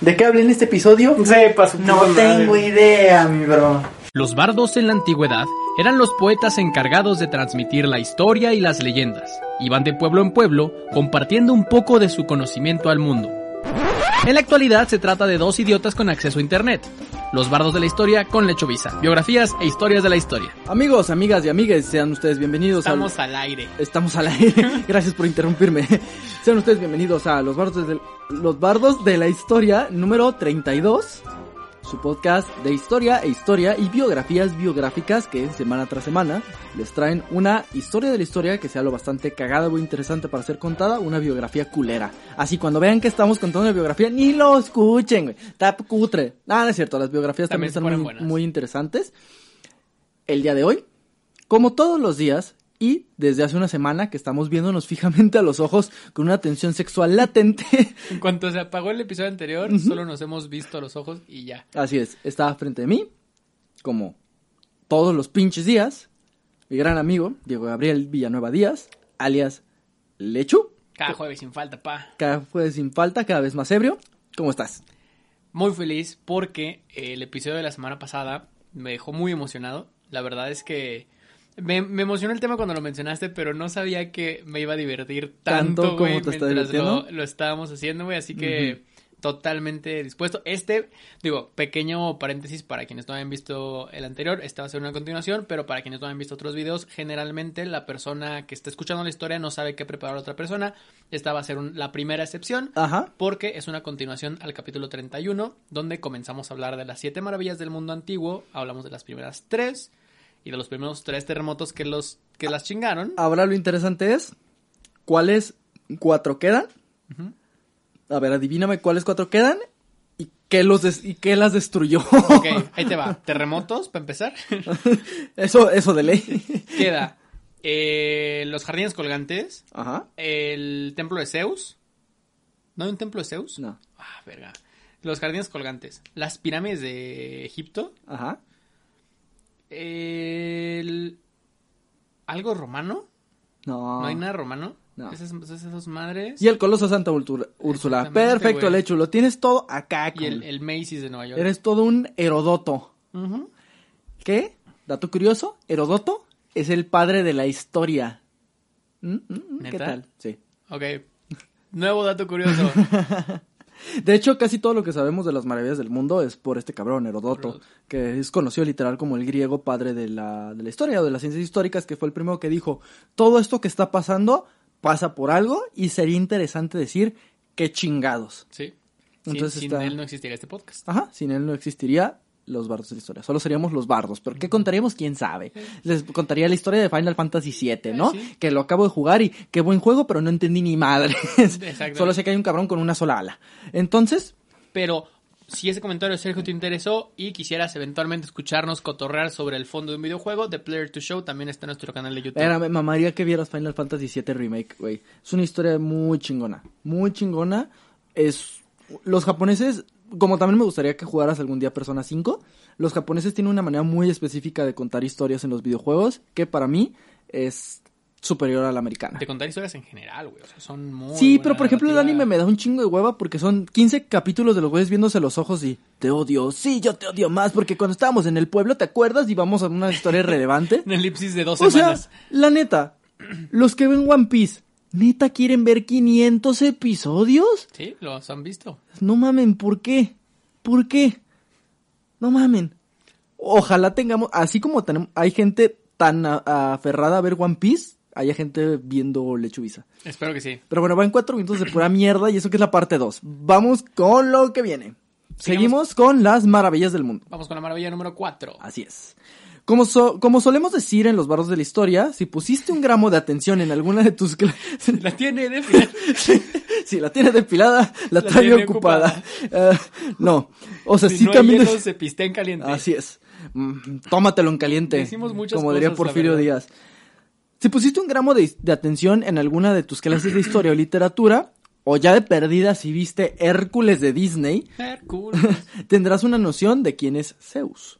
¿De qué hablé en este episodio? Sepa su No madre. tengo idea, mi bro. Los bardos en la antigüedad eran los poetas encargados de transmitir la historia y las leyendas. Iban de pueblo en pueblo compartiendo un poco de su conocimiento al mundo. En la actualidad se trata de dos idiotas con acceso a internet. Los bardos de la historia con Lechovisa. Biografías e historias de la historia. Amigos, amigas y amigues, sean ustedes bienvenidos Estamos a... al aire. Estamos al aire. Gracias por interrumpirme. Sean ustedes bienvenidos a Los Bardos de, Los Bardos de la Historia número 32. Su podcast de historia e historia y biografías biográficas que semana tras semana les traen una historia de la historia que sea lo bastante cagada o interesante para ser contada, una biografía culera. Así cuando vean que estamos contando una biografía, ni lo escuchen, güey. Está cutre. Nada, no es cierto, las biografías también, están muy, muy interesantes. El día de hoy, como todos los días, y desde hace una semana que estamos viéndonos fijamente a los ojos con una tensión sexual latente. En cuanto se apagó el episodio anterior, solo nos hemos visto a los ojos y ya. Así es, estaba frente de mí, como todos los pinches días, mi gran amigo, Diego Gabriel Villanueva Díaz, alias Lechu, Cada jueves sin falta, pa. cada jueves sin falta, cada vez más ebrio. ¿Cómo estás? Muy feliz porque el episodio de la semana pasada me dejó muy emocionado. La verdad es que me, me emocionó el tema cuando lo mencionaste, pero no sabía que me iba a divertir Tanto tanto, como güey, te está mientras divirtiendo. lo, lo estábamos haciendo, güey. Así que totalmente dispuesto. Este, digo, pequeño paréntesis para quienes no hayan visto el anterior, esta va a ser una continuación, pero para quienes no hayan visto otros videos, generalmente la persona que está escuchando la historia no sabe qué preparar a otra persona. Esta va a ser un- la primera excepción Ajá. porque es una continuación al capítulo 31, donde comenzamos a hablar de las siete maravillas del mundo antiguo, hablamos de las primeras tres y de los primeros tres terremotos que los que las chingaron. Ahora lo interesante es, ¿cuáles cuatro quedan? A ver, adivíname cuáles cuatro quedan y qué, los des- y qué las destruyó. Ok, ahí te va. Terremotos, para empezar. eso, eso de ley. Queda eh, los jardines colgantes, Ajá. el templo de Zeus. ¿No hay un templo de Zeus? No. Ah, verga. Los jardines colgantes, las pirámides de Egipto, Ajá. El... ¿Algo romano? No. ¿No hay nada romano? No. Esas, esas, madres. Y el Coloso Santa Úrsula. Perfecto. Lechu. Lo tienes todo acá. Y el, con- el Macy's de Nueva York. Eres todo un Herodoto. Ujú. ¿Qué? Dato curioso. Herodoto es el padre de la historia. ¿Mm? ¿Mm? ¿Mm? ¿Qué tal? Sí. Ok. Nuevo dato curioso. De hecho, casi todo lo que sabemos de las maravillas del mundo es por este cabrón, Herodoto, que es conocido literal como el griego padre de la, de la historia o de las ciencias históricas, que fue el primero que dijo, todo esto que está pasando pasa por algo y sería interesante decir qué chingados. Sí. Entonces sin, sin está- él no existiría este podcast. Ajá, sin él no existiría los bardos de la historia, solo seríamos los bardos, pero ¿qué contaríamos? ¿Quién sabe? Les contaría la historia de Final Fantasy VII, ¿no? Sí. Que lo acabo de jugar y qué buen juego, pero no entendí ni madre. Exacto. solo sé que hay un cabrón con una sola ala. Entonces, Pero si ese comentario, Sergio, te interesó y quisieras eventualmente escucharnos cotorrear sobre el fondo de un videojuego, The Player to Show también está en nuestro canal de YouTube. Era, me mamaría que vieras Final Fantasy VII Remake, güey. Es una historia muy chingona. Muy chingona. Es. Los japoneses. Como también me gustaría que jugaras algún día Persona 5. Los japoneses tienen una manera muy específica de contar historias en los videojuegos. Que para mí es superior a la americana. De contar historias en general, güey. O sea, son muy. Sí, pero por ejemplo el anime me da un chingo de hueva porque son 15 capítulos de los güeyes viéndose los ojos y te odio, sí, yo te odio más porque cuando estábamos en el pueblo, ¿te acuerdas? Y vamos a una historia relevante. Una elipsis de dos O sea, semanas. la neta, los que ven One Piece, ¿neta quieren ver 500 episodios? Sí, los han visto. No mamen, ¿por qué? ¿Por qué? No mamen. Ojalá tengamos, así como tenemos, hay gente tan aferrada a ver One Piece, haya gente viendo Lechubiza. Espero que sí. Pero bueno, van cuatro minutos de pura mierda y eso que es la parte 2. Vamos con lo que viene. Seguimos con las maravillas del mundo. Vamos con la maravilla número 4. Así es. Como, so- como solemos decir en los barros de la historia, si pusiste un gramo de atención en alguna de tus clases, La tiene de si la tienes depilada, la, La trae tiene ocupada. Eh, no, o sea, Si sí no hielo, se pistea en caliente. Así es. Mm, Tómatelo en caliente. Decimos muchas como diría cosas, Porfirio. Díaz. Si pusiste un gramo de, de atención en alguna de tus clases de historia o literatura, o ya de perdida si viste Hércules de Disney, Hércules. tendrás una noción de quién es Zeus.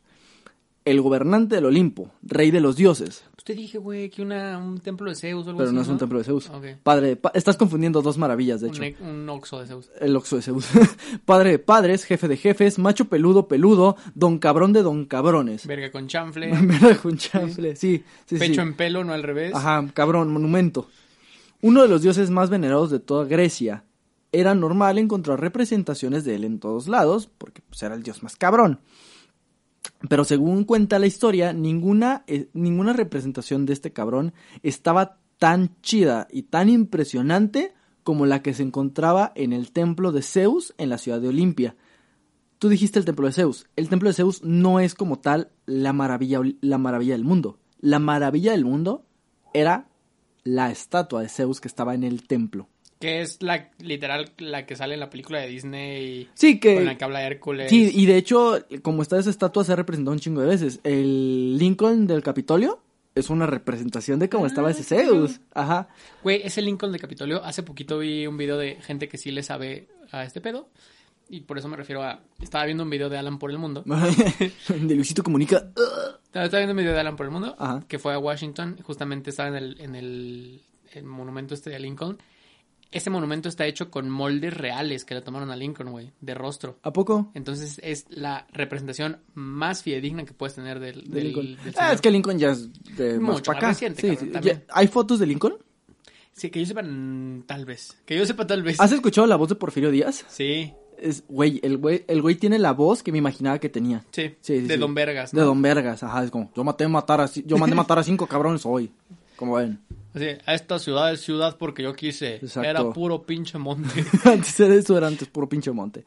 El gobernante del Olimpo, rey de los dioses. Pues te dije, güey, que una, un templo de Zeus o algo Pero así, no es un templo de Zeus. Padre, pa- estás confundiendo dos maravillas, de hecho. Un, e- un oxo de Zeus. El Oxo de Zeus. Padre de padres, jefe de jefes, macho peludo peludo, don cabrón de don cabrones. Verga con chanfle. Verga con chanfle, sí, sí, pecho sí. en pelo, no al revés. Ajá, cabrón, monumento. Uno de los dioses más venerados de toda Grecia. Era normal encontrar representaciones de él en todos lados, porque pues, era el dios más cabrón. Pero según cuenta la historia, ninguna, eh, ninguna representación de este cabrón estaba tan chida y tan impresionante como la que se encontraba en el templo de Zeus en la ciudad de Olimpia. Tú dijiste el templo de Zeus. El templo de Zeus no es como tal la maravilla, la maravilla del mundo. La maravilla del mundo era la estatua de Zeus que estaba en el templo. Que es la literal la que sale en la película de Disney. Sí, Con la que... que habla Hércules. Sí, y de hecho, como está esa estatua, se ha representado un chingo de veces. El Lincoln del Capitolio es una representación de cómo Ah, estaba ese chido. Zeus. Ajá. Güey, ese Lincoln de Capitolio. Hace poquito vi un video de gente que sí le sabe a este pedo. Y por eso me refiero a. Estaba viendo un video de Alan por el mundo. de Luisito Comunica. Estaba, estaba viendo un video de Alan por el mundo. Ajá. Que fue a Washington. Justamente estaba en el, en el, el monumento este de Lincoln. Ese monumento está hecho con moldes reales que le tomaron a Lincoln, güey. De rostro. ¿A poco? Entonces es la representación más fidedigna que puedes tener del, De del, Lincoln. del Ah, es que Lincoln ya es de más Mucho para más acá. reciente, Sí, cabrón, sí. también. Ya- ¿Hay fotos de Lincoln? Sí, que yo sepa, tal vez. Que yo sepa, tal vez. ¿Has escuchado la voz de Porfirio Díaz? Sí, Es, güey, el güey, el güey tiene la voz que me imaginaba que tenía. sí, Sí, sí, de. Don Vergas. De ¿no? Don Vergas, ajá, es como, yo maté matar a, yo mandé matar a cinco cabrones hoy. Como ven. Así, a esta ciudad es ciudad porque yo quise. Exacto. Era puro pinche monte. antes de eso era antes puro pinche monte.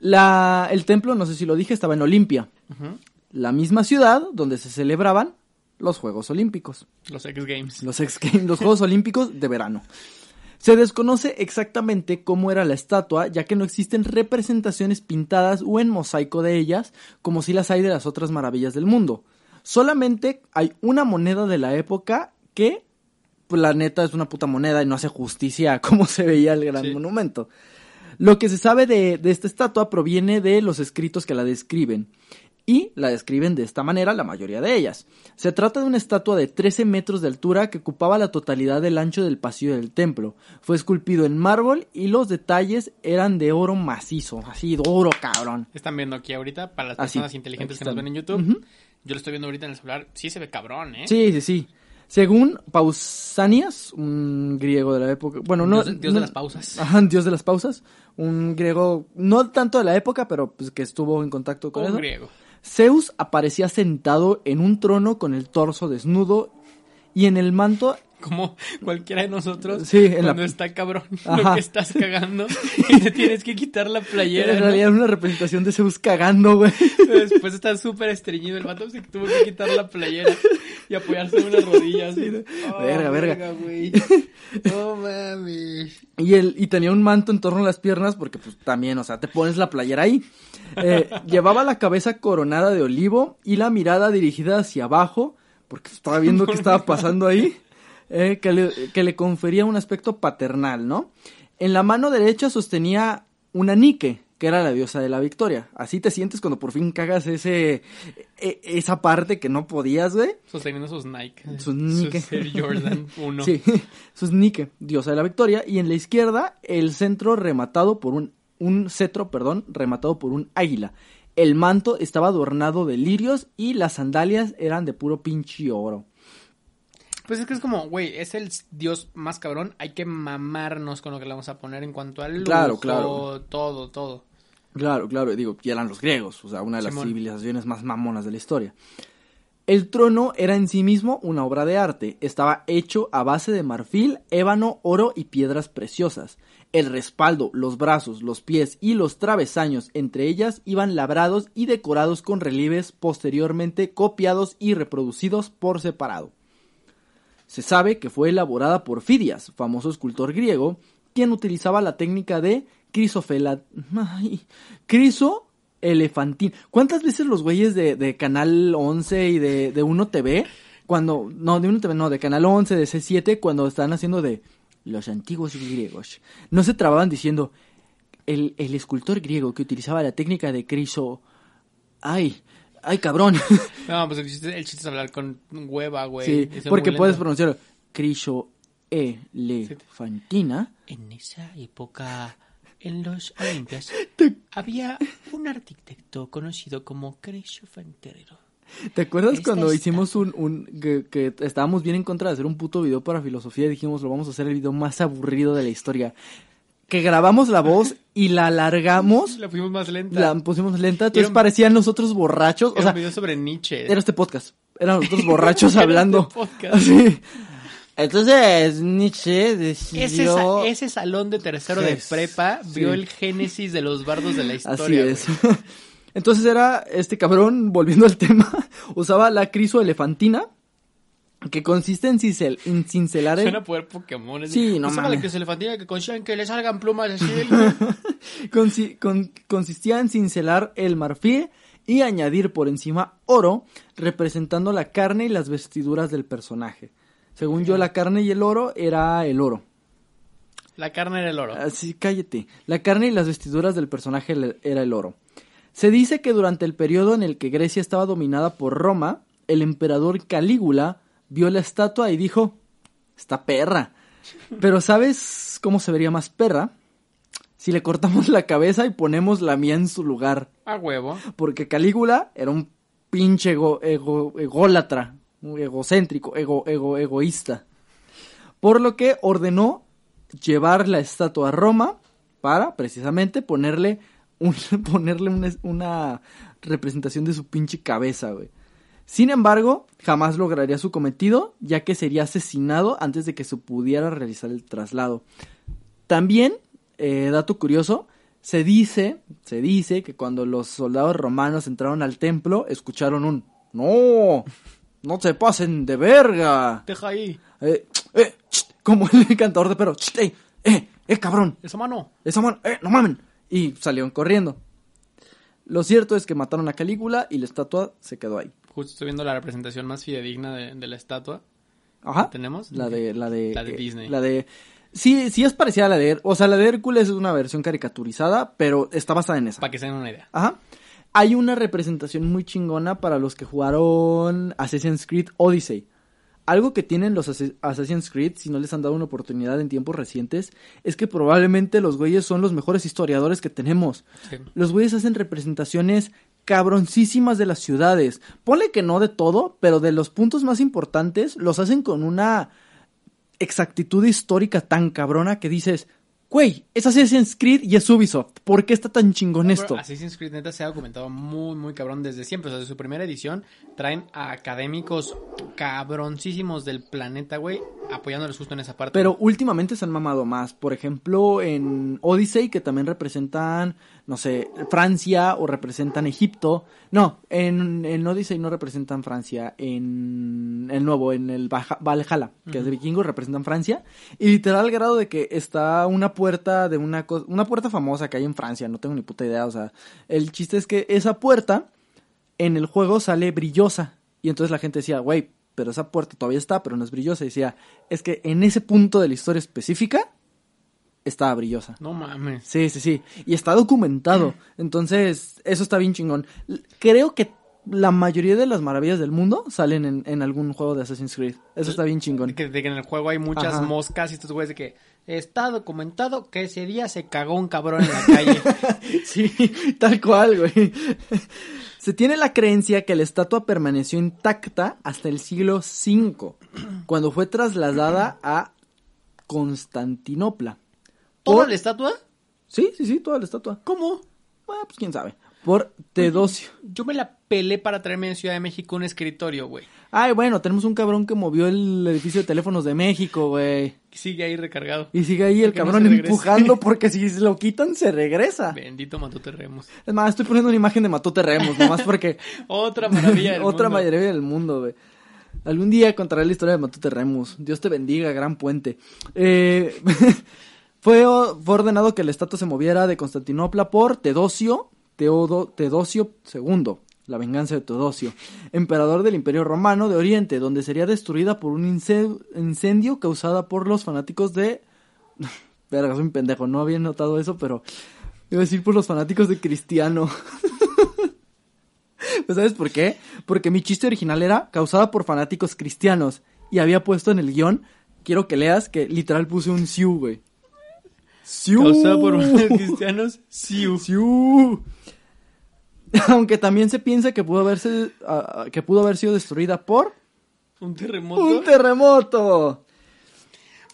La, el templo, no sé si lo dije, estaba en Olimpia. La misma ciudad donde se celebraban los Juegos Olímpicos. Los X Games. Los, X Games, los Juegos Olímpicos de verano. Se desconoce exactamente cómo era la estatua, ya que no existen representaciones pintadas o en mosaico de ellas, como si las hay de las otras maravillas del mundo. Solamente hay una moneda de la época que, la neta, es una puta moneda y no hace justicia a cómo se veía el gran Sí. monumento. Lo que se sabe de, de esta estatua proviene de los escritos que la describen. Y la describen de esta manera la mayoría de ellas. Se trata de una estatua de 13 metros de altura que ocupaba la totalidad del ancho del pasillo del templo. Fue esculpido en mármol y los detalles eran de oro macizo. Así, de oro, cabrón. Están viendo aquí ahorita, para las Así, personas inteligentes que nos están. ven en YouTube. Yo lo estoy viendo ahorita en el celular. Sí se ve cabrón, ¿eh? Sí, sí, sí. Según Pausanias, un griego de la época. Bueno, no. Dios, de- Dios no- de las pausas. Ajá, dios de las pausas. Un griego, no tanto de la época, pero pues que estuvo en contacto con Un eso. griego. Zeus aparecía sentado en un trono con el torso desnudo y en el manto Como cualquiera de nosotros. Sí, en la- cuando está cabrón. Lo que estás cagando. Y te tienes que quitar la playera. en ¿no? realidad era una representación de Zeus cagando, güey. Después está súper estreñido. El vato se tuvo que quitar la playera y apoyarse en unas rodillas. Oh, Verga, verga. güey. No mames. Y, él, y tenía un manto en torno a las piernas porque pues también, o sea, te pones la playera ahí. Eh, llevaba la cabeza coronada de olivo y la mirada dirigida hacia abajo porque estaba viendo qué estaba pasando ahí, eh, que, le, que le confería un aspecto paternal, ¿no? En la mano derecha sostenía una Nike, que era la diosa de la victoria. Así te sientes cuando por fin cagas ese e- esa parte que no podías, güey. Sosteniendo sus Nike. Sus Nike. Air Jordan 1. Sí, es Nike, diosa de la victoria. Y en la izquierda, el centro rematado por un, un cetro, perdón, rematado por un águila. El manto estaba adornado de lirios y las sandalias eran de puro pinche oro. Pues es que es como, güey, es el dios más cabrón. Hay que mamarnos con lo que le vamos a poner en cuanto al lujo, Claro, claro. todo, todo. Claro, claro, digo, y eran los griegos, o sea, una de las Simón. civilizaciones más mamonas de la historia. El trono era en sí mismo una obra de arte. Estaba hecho a base de marfil, ébano, oro y piedras preciosas. El respaldo, los brazos, los pies y los travesaños entre ellas iban labrados y decorados con relieves posteriormente copiados y reproducidos por separado. Se sabe que fue elaborada por Fidias, famoso escultor griego, quien utilizaba la técnica de crisofela... Ay, criso elefantín. ¿Cuántas veces los güeyes de, de Canal 11 y de, de 1 TV, cuando... No, de 1 TV, no, de Canal 11, de C7, cuando están haciendo de los antiguos griegos, no se trababan diciendo el, el escultor griego que utilizaba la técnica de criso... Ay, Ay, cabrón. No, pues el chiste, el chiste es hablar con hueva, güey. Sí, Eso porque puedes lento. pronunciarlo. Crisho elefantina. En esa época, en los Olimpias, había un arquitecto conocido como Crescio Fanterero. ¿Te acuerdas Esta cuando está. hicimos un, un que, que estábamos bien en contra de hacer un puto video para filosofía y dijimos lo vamos a hacer el video más aburrido de la historia? Que grabamos la voz y la alargamos, La fuimos más lenta. la pusimos lenta, entonces Era un- parecían nosotros borrachos, o Era sea, un video sobre Nietzsche. era este podcast, eran nosotros borrachos Era hablando. este podcast. Así. Entonces Nietzsche Ese, decidió... sa- ese salón de tercero de prepa sí. vio el génesis de los bardos de la Así historia. es. güey. Entonces era este cabrón, volviendo al tema, usaba la crisoelefantina, que consiste en, cincel- en cincelar el... Suena a poder Pokémon. Sí, no mames. que se que consigan que le salgan plumas así. del- Consi- con- consistía en cincelar el marfil y añadir por encima oro, representando la carne y las vestiduras del personaje. Según yo, la carne y el oro era el oro. La carne era el oro. Así, cállate. La carne y las vestiduras del personaje era el oro. Se dice que durante el periodo en el que Grecia estaba dominada por Roma, el emperador Calígula vio la estatua y dijo, está perra. Pero ¿sabes cómo se vería más perra? Si le cortamos la cabeza y ponemos la mía en su lugar. A huevo. Porque Calígula era un pinche ego, ego- ególatra, egocéntrico, ego, ego, egoísta. Por lo que ordenó llevar la estatua a Roma para precisamente ponerle, un, ponerle una, una representación de su pinche cabeza, güey. Sin embargo, jamás lograría su cometido, ya que sería asesinado antes de que se pudiera realizar el traslado. También, eh, dato curioso, se dice, se dice que cuando los soldados romanos entraron al templo, escucharon un no, no se pasen de verga. Deja ahí. Eh, eh, como el cantador de perro, eh, eh, eh, cabrón, Esa mano. esa mano, eh, no mamen. Y salieron corriendo. Lo cierto es que mataron a Calígula y la estatua se quedó ahí. Justo estoy viendo la representación más fidedigna de, de la estatua. Ajá. ¿Tenemos? La de, la de, La de Disney. La de, sí, sí es parecida a la de, o sea, la de Hércules es una versión caricaturizada, pero está basada en esa. Para que se den una idea. Ajá. Hay una representación muy chingona para los que jugaron Assassin's Creed Odyssey. Algo que tienen los Assa- Assassin's Creed, si no les han dado una oportunidad en tiempos recientes, es que probablemente los güeyes son los mejores historiadores que tenemos. Sí. Los güeyes hacen representaciones cabroncísimas de las ciudades. Ponle que no de todo, pero de los puntos más importantes los hacen con una exactitud histórica tan cabrona que dices, güey, es Assassin's Creed y es Ubisoft. ¿Por qué está tan chingón esto? Assassin's Creed neta se ha documentado muy, muy cabrón desde siempre. O sea, desde su primera edición traen a académicos cabroncísimos del planeta, güey, apoyándoles justo en esa parte. Pero últimamente se han mamado más. Por ejemplo, en Odyssey, que también representan, no sé, Francia o representan Egipto. No, en, en Odyssey no representan Francia. En el nuevo, en el Baja- Valhalla, que es de vikingos, representan Francia. Y literal, al grado de que está una puerta de una, co- una puerta famosa que hay en Francia. No tengo ni puta idea. O sea, el chiste es que esa puerta en el juego sale brillosa. Y entonces la gente decía, güey, pero esa puerta todavía está, pero no es brillosa. Y decía, es que en ese punto de la historia específica estaba brillosa. No mames. Sí, sí, sí. Y está documentado. Entonces, eso está bien chingón. Creo que la mayoría de las maravillas del mundo salen en, en algún juego de Assassin's Creed. Eso está bien De chingón. que, de que en el juego hay muchas Ajá. moscas y estos güeyes de que está documentado que ese día se cagó un cabrón en la calle. Sí, tal cual, güey. Se tiene la creencia que la estatua permaneció intacta hasta el siglo V, cuando fue trasladada a Constantinopla. ¿Toda Por- la estatua? Sí, sí, sí, toda la estatua. ¿Cómo? Bueno, pues quién sabe. Por Teodosio. Yo me la pelé para traerme en Ciudad de México un escritorio, güey. Ay, bueno, tenemos un cabrón que movió el edificio de teléfonos de México, güey. Sigue ahí recargado. Y sigue ahí el no cabrón empujando porque si lo quitan se regresa. Bendito Matute Remos. Es más, estoy poniendo una imagen de Matute Remos, nomás porque Otra maravilla del Otra mundo. maravilla del mundo, güey. Algún día contaré la historia de Matute Remus. Dios te bendiga, gran puente. Eh, fue, fue ordenado que la estatua se moviera de Constantinopla por Teodosio, Teodo, Teodosio II, la venganza de Teodosio, emperador del Imperio Romano de Oriente, donde sería destruida por un ince- incendio causada por los fanáticos de... Verga, soy un pendejo, no había notado eso, pero... Iba a decir por los fanáticos de Cristiano. ¿Sabes por qué? Porque mi chiste original era causada por fanáticos cristianos y había puesto en el guion, quiero que leas que literal puse un siu, güey. Siu. Causada por cristianos, siu. Siu. Aunque también se piensa que pudo haberse ah, que pudo haber sido destruida por Un terremoto. un terremoto.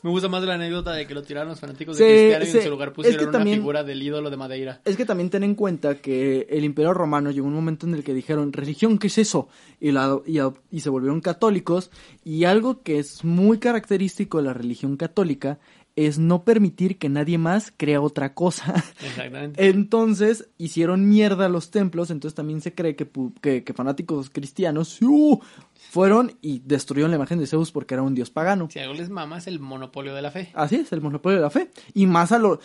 Me gusta más la anécdota de que lo tiraron los fanáticos Sí, de Cristiano y en su lugar Es pusieron que una figura del ídolo de Madeira. Es que también ten en cuenta que el Imperio Romano llegó un momento en el que dijeron, religión, ¿qué es eso? Y, la, y, a- y se volvieron católicos. Y algo que es muy característico de la religión católica es no permitir que nadie más crea otra cosa. Exactamente. Entonces hicieron mierda los templos, entonces también se cree que, que fanáticos cristianos ¡uh! fueron y destruyeron la imagen de Zeus porque era un dios pagano. Si algo les mama es el monopolio de la fe. Así es, el monopolio de la fe. Y más a lo...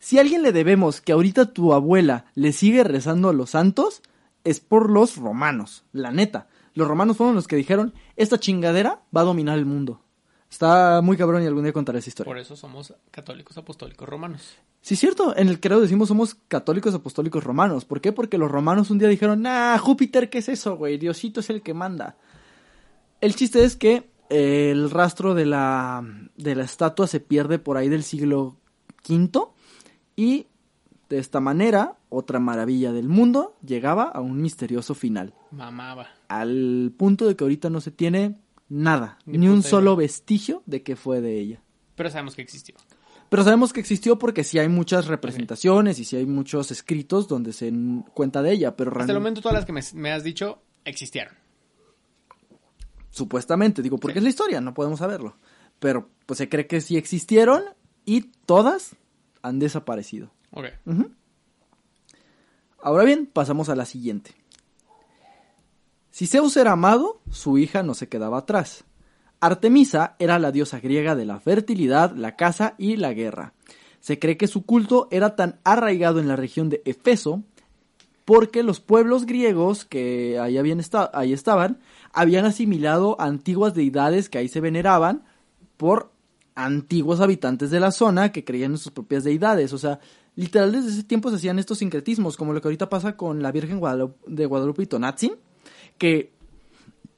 Si a alguien le debemos que ahorita tu abuela le sigue rezando a los santos, es por los romanos, la neta. Los romanos fueron los que dijeron, esta chingadera va a dominar el mundo. Está muy cabrón y algún día contaré esa historia. Por eso somos católicos apostólicos romanos. Sí, cierto, en el credo decimos somos católicos apostólicos romanos. ¿Por qué? Porque los romanos un día dijeron, nah, Júpiter, ¿qué es eso, güey? Diosito es el que manda. El chiste es que eh, el rastro de la, de la estatua se pierde por ahí del siglo V y de esta manera, otra maravilla del mundo llegaba a un misterioso final. Mamaba. Al punto de que ahorita no se tiene nada, Ni ni un solo vestigio de que fue de ella. Pero sabemos que existió. Pero sabemos que existió porque sí hay muchas representaciones y sí hay muchos escritos donde se cuenta de ella, pero Hasta el momento todas las que me, me has dicho existieron. supuestamente, digo, porque Sí. es la historia, no podemos saberlo. Pero pues se cree que sí existieron y todas han desaparecido. Ok. Ahora bien, pasamos a la siguiente. Si Zeus era amado, su hija no se quedaba atrás. Artemisa era la diosa griega de la fertilidad, la caza y la guerra. Se cree que su culto era tan arraigado en la región de Efeso porque los pueblos griegos que ahí, habían esta- ahí estaban habían asimilado antiguas deidades que ahí se veneraban por antiguos habitantes de la zona que creían en sus propias deidades. O sea, literal desde ese tiempo se hacían estos sincretismos, como lo que ahorita pasa con la Virgen de Guadalupe y Tonatzin, que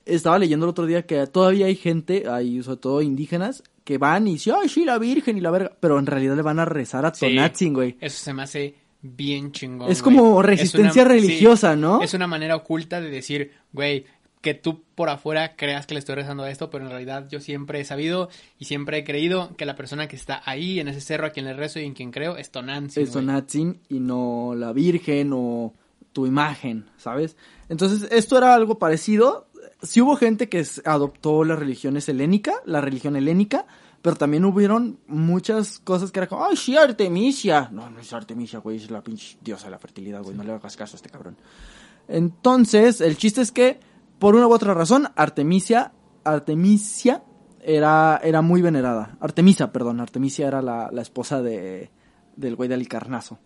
estaba leyendo el otro día que todavía hay gente, hay sobre todo indígenas, que van y dicen, ay, sí, la Virgen y la verga, pero en realidad le van a rezar a. Tonatzin, güey. Eso se me hace bien chingón. Es güey. como Es resistencia una- religiosa, sí, ¿no? Es una manera oculta de decir, güey, que tú por afuera creas que le estoy rezando a esto, pero en realidad yo siempre he sabido y siempre he creído que la persona que está ahí en ese cerro a quien le rezo y en quien creo es Tonantzin. es. Tonatzin y no la Virgen o tu imagen, ¿sabes? Entonces, esto era algo parecido. Sí hubo gente que adoptó las religiones helénica, la religión helénica, pero también hubieron muchas cosas que era como, ay, sí, Artemisia. No, no es Artemisia, güey, es la pinche diosa de la fertilidad, güey, no le hagas caso a este cabrón. Entonces, el chiste es que, por una u otra razón, Artemisia, Artemisia era, era muy venerada. Artemisa, perdón, Artemisia era la, la esposa de, del güey de Alicarnaso.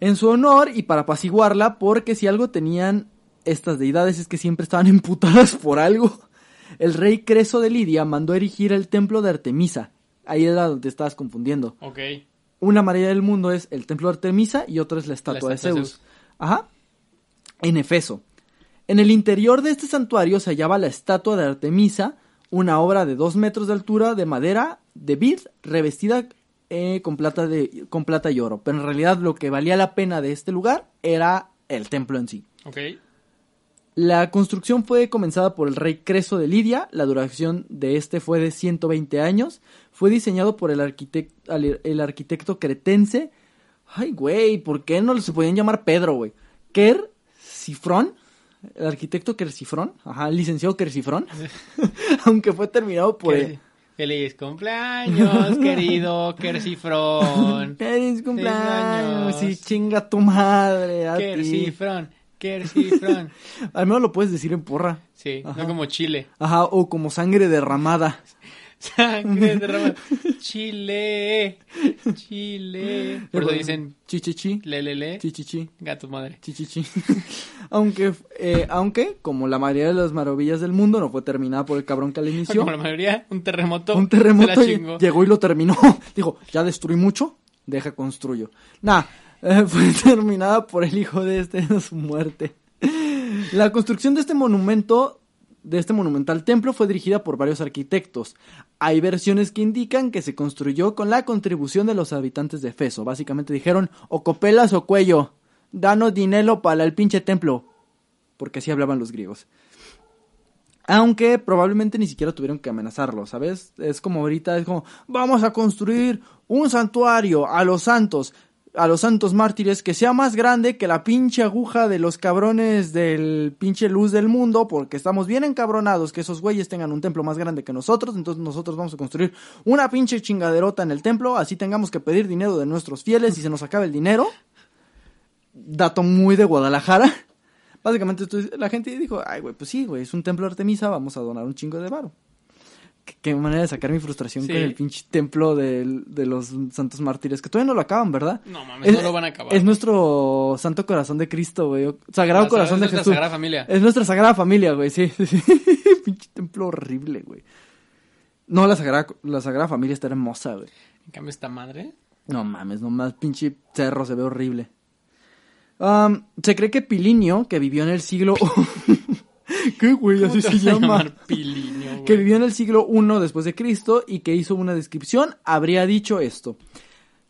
En su honor y para apaciguarla, porque si algo tenían estas deidades es que siempre estaban emputadas por algo. El rey Creso de Lidia mandó erigir el templo de Artemisa. Ahí era donde te estabas confundiendo. Ok. Una maravilla del mundo es el templo de Artemisa y otra es la estatua, La estatua de de Zeus. Zeus. Ajá. En Efeso. En el interior de este santuario se hallaba la estatua de Artemisa, una obra de dos metros de altura de madera de vid revestida eh, con, plata de, con plata y oro. Pero en realidad lo que valía la pena de este lugar era el templo en sí. Ok. La construcción fue comenzada por el rey Creso de Lidia, la duración de este fue de 120 años, fue diseñado por el, arquitec- al- el arquitecto cretense, ay güey, ¿por qué no se podían llamar Pedro, güey? Ker Cifrón, el arquitecto Kersifrón, ajá, el licenciado Kersifrón, aunque fue terminado por... Qué- Feliz cumpleaños, querido Kersifrón. Feliz cumpleaños, años. y chinga tu madre, a ti. Kersifrón, Kersifrón. Al menos lo puedes decir en porra. Sí, Ajá. no como Chile. Ajá, o como sangre derramada. Sangre derramada. Chile, Chile. Por eso dicen Chichichi. lelele, Chichichi. gato madre. Chichichi. aunque, eh, aunque, como la mayoría de las maravillas del mundo no fue terminada por el cabrón que la inició, Como la mayoría, un terremoto. un terremoto llegó y lo terminó. Dijo, ya destruí mucho, deja construyo. Nah, eh, fue terminada por el hijo de este a su muerte. La construcción de este monumento, de este monumental templo, fue dirigida por varios arquitectos. Hay versiones que indican que se construyó con la contribución de los habitantes de Efeso. Básicamente dijeron, o copelas o cuello, danos dinero para el pinche templo. Porque así hablaban los griegos. Aunque probablemente ni siquiera tuvieron que amenazarlo, ¿sabes? Es como ahorita, es como, vamos a construir un santuario a los santos, a los santos mártires, que sea más grande que la pinche aguja de los cabrones del pinche luz del mundo, porque estamos bien encabronados que esos güeyes tengan un templo más grande que nosotros, entonces nosotros vamos a construir una pinche chingaderota en el templo, así tengamos que pedir dinero de nuestros fieles y se nos acabe el dinero. Dato muy de Guadalajara. Básicamente la gente dijo, ay, güey, pues sí, güey, es un templo de Artemisa, vamos a donar un chingo de varo. Qué, manera de sacar mi frustración Sí. con el pinche templo del- de, los santos mártires, que todavía no lo acaban, ¿verdad? No mames, no lo van a acabar. Es nuestro santo corazón de Cristo, güey. Sagrado La- corazón de es nuestra Jesús. Sagrada Familia. Es nuestra sagrada familia, güey, sí, sí, sí. pinche templo horrible, güey. No, la sagrada, la sagrada familia está hermosa, güey. En cambio, esta madre. No mames, nomás pinche cerro se ve horrible. Se cree que Pilinio, que vivió en el siglo... ¿Qué güey? ¿Cómo Así se llama. Pilinio, güey? Que vivió en el siglo I después de Cristo y que hizo una descripción, habría dicho esto.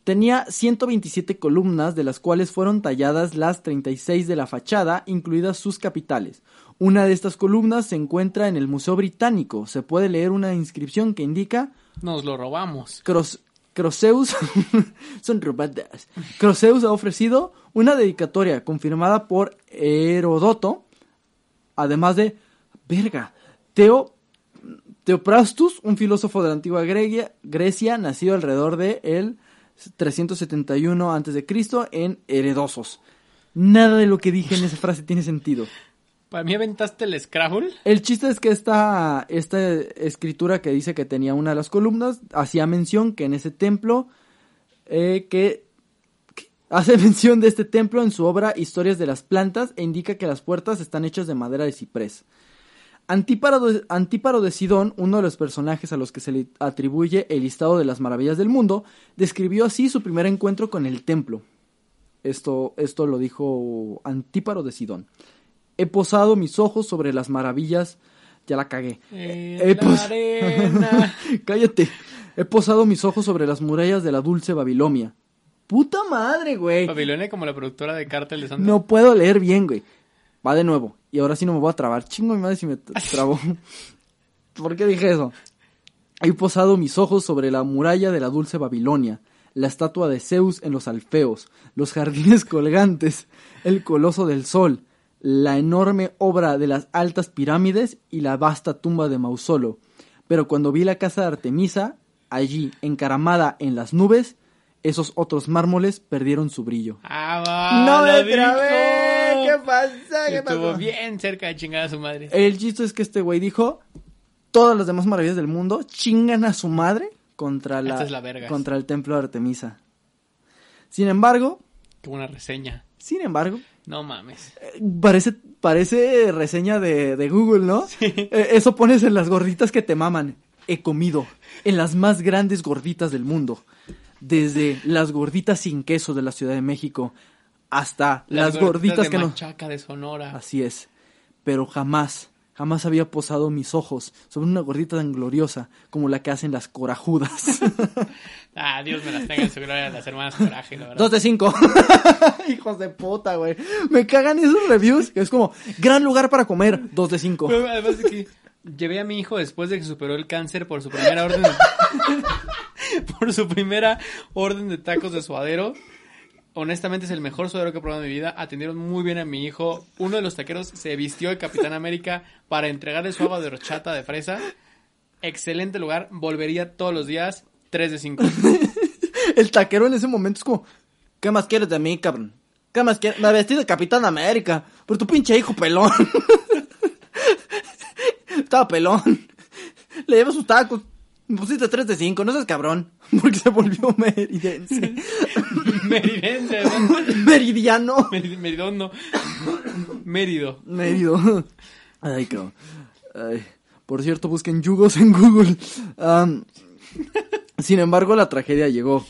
Tenía 127 columnas, de las cuales fueron talladas las 36 de la fachada, incluidas sus capitales. Una de estas columnas se encuentra en el Museo Británico. Se puede leer una inscripción que indica Nos lo robamos. Cros- Croceus son robadas. Croceus ha ofrecido una dedicatoria confirmada por Herodoto, además de verga, Teo Teoprastus, un filósofo de la antigua Grecia, Grecia nacido alrededor de el 371 a.C. en Heredosos. Nada de lo que dije en esa frase tiene sentido. Para mí aventaste el Scrabble. El chiste es que esta, esta escritura que dice que tenía una de las columnas hacía mención que en ese templo, eh, que, que hace mención de este templo en su obra Historias de las Plantas e indica que las puertas están hechas de madera de ciprés. Antíparo de, Antíparo de Sidón, uno de los personajes a los que se le atribuye el listado de las maravillas del mundo, describió así su primer encuentro con el templo. Esto, esto lo dijo Antíparo de Sidón. He posado mis ojos sobre las maravillas. Ya la cagué. He la pos- arena. Cállate. He posado mis ojos sobre las murallas de la dulce Babilonia. Puta madre, güey. Babilonia como la productora de Cártel de Santa. No puedo leer bien, güey. Va de nuevo. Y ahora sí no me voy a trabar. Chingo mi madre si me t- trabo. ¿Por qué dije eso? He posado mis ojos sobre la muralla de la dulce Babilonia, la estatua de Zeus en los Alfeos, los jardines colgantes, el coloso del sol, la enorme obra de las altas pirámides y la vasta tumba de Mausolo. Pero cuando vi la casa de Artemisa, allí, encaramada en las nubes, esos otros mármoles perdieron su brillo. Ah, va. ¡No lo me trabé! ¿Qué pasa? ¿Qué Estuvo pasó? bien cerca de chingar a su madre. El chiste es que este güey dijo, todas las demás maravillas del mundo chingan a su madre contra la, Esta es la vergas. contra el templo de Artemisa. Sin embargo, Qué buena reseña. sin embargo, No mames. eh, parece, parece reseña de, de Google, ¿no? Eh, Eso pones en las gorditas que te maman. He comido en las más grandes gorditas del mundo. Desde las gorditas sin queso de la Ciudad de México hasta las, gorditas, de que no... Machaca de Sonora. Así es. Pero jamás, jamás había posado mis ojos sobre una gordita tan gloriosa como la que hacen las corajudas. Ah, Dios me las tenga en su gloria las hermanas Coraje, la verdad. Dos de cinco. Hijos de puta, güey. Me cagan esos reviews. Que es como, gran lugar para comer. Dos de cinco. Pero además de que llevé a mi hijo después de que superó el cáncer por su primera orden de... por su primera orden de tacos de suadero. Honestamente es el mejor suadero que he probado en mi vida. Atendieron muy bien a mi hijo. Uno de los taqueros se vistió de Capitán América para entregarle su agua de horchata de fresa. Excelente lugar. Volvería todos los días. 3 de 5. El taquero en ese momento es como, ¿qué más quieres de mí, cabrón? ¿Qué más quieres? Me vestí de Capitán América. Por tu pinche hijo pelón. Estaba pelón. Le llevo sus tacos. Pusiste 3 de 5, no seas cabrón. Porque se volvió meridense. Meridense, ¿no? Meridiano. Meri- Meridondo. Mérido. Merido. Ay, cabrón. Ay. Por cierto, busquen yugos en Google. Sin embargo, la tragedia llegó.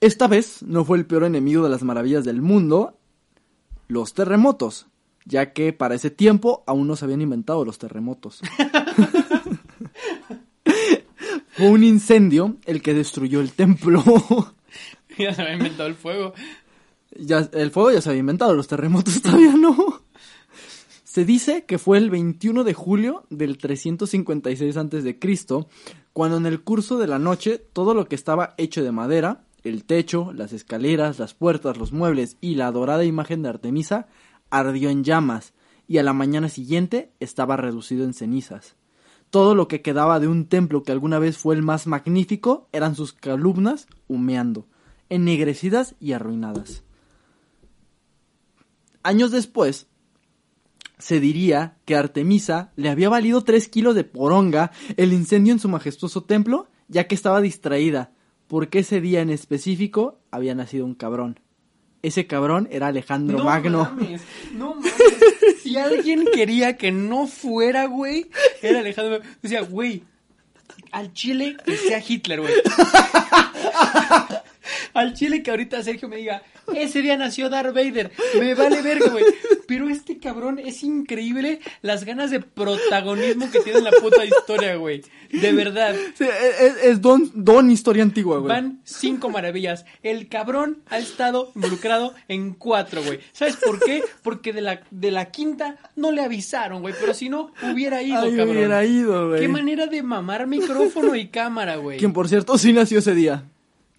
Esta vez no fue el peor enemigo de las maravillas del mundo, los terremotos. ya que para ese tiempo aún no se habían inventado los terremotos. Fue un incendio el que destruyó el templo. ya se había inventado el fuego. Ya, el fuego ya se había inventado, los terremotos todavía no. Se dice que fue el 21 de julio del 356 a.C., cuando en el curso de la noche todo lo que estaba hecho de madera, el techo, las escaleras, las puertas, los muebles y la dorada imagen de Artemisa ardió en llamas, y a la mañana siguiente estaba reducido en cenizas. Todo lo que quedaba de un templo que alguna vez fue el más magnífico eran sus columnas humeando, ennegrecidas y arruinadas. Años después, se diría que Artemisa le había valido tres kilos de poronga el incendio en su majestuoso templo, ya que estaba distraída, porque ese día en específico había nacido un cabrón. Ese cabrón era Alejandro no Magno. Mames, no mames. Si alguien quería que no fuera, güey, era Alejandro Magno. Decía, güey, al Chile que sea Hitler, güey. al Chile que ahorita Sergio me diga, ese día nació Darth Vader. Me vale verga, güey. Pero este cabrón es increíble las ganas de protagonismo que tiene en la puta historia, güey. De verdad. Sí, es, es don, don historia antigua, güey. Van cinco maravillas. El cabrón ha estado involucrado en cuatro, güey. ¿Sabes por qué? Porque de la, de la quinta no le avisaron, güey. Pero si no, hubiera ido, Ay, cabrón. hubiera ido, güey. Qué manera de mamar micrófono y cámara, güey. Quien, por cierto, sí nació ese día.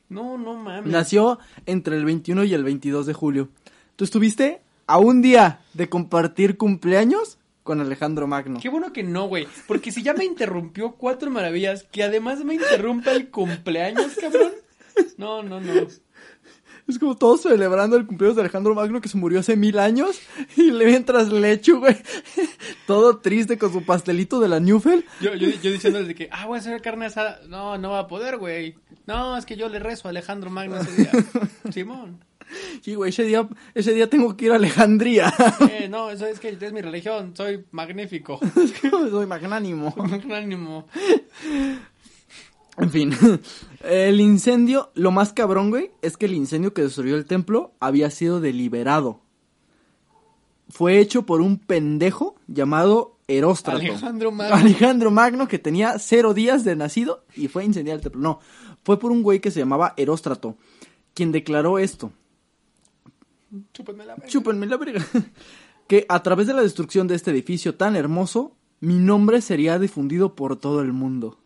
No, no mames. Nació entre el 21 y el 22 de julio. Tú estuviste a un día de compartir cumpleaños con Alejandro Magno. Qué bueno que no, güey. Porque si ya me interrumpió cuatro maravillas, que además me interrumpa el cumpleaños, cabrón. No, no, no. Es como todos celebrando el cumpleaños de Alejandro Magno que se murió hace mil años y le mientras le echo, güey. Todo triste con su pastelito de la Newfell. Yo, yo, yo diciendo desde que, ah, voy a hacer carne asada. No, no va a poder, güey. No, es que yo le rezo a Alejandro Magno ese día. Simón. Sí, güey, ese día, ese día tengo que ir a Alejandría. Eh, no, eso es que es mi religión. Soy magnífico. Soy magnánimo. Magnánimo. En fin, el incendio, lo más cabrón, güey, es que el incendio que destruyó el templo había sido deliberado. Fue hecho por un pendejo llamado Heróstrato. Alejandro Magno. Alejandro Magno, que tenía cero días de nacido y fue a incendiar el templo. No, fue por un güey que se llamaba Heróstrato, quien declaró esto. Chúpenme la verga. Chúpenme la verga. Que a través de la destrucción de este edificio tan hermoso, mi nombre sería difundido por todo el mundo.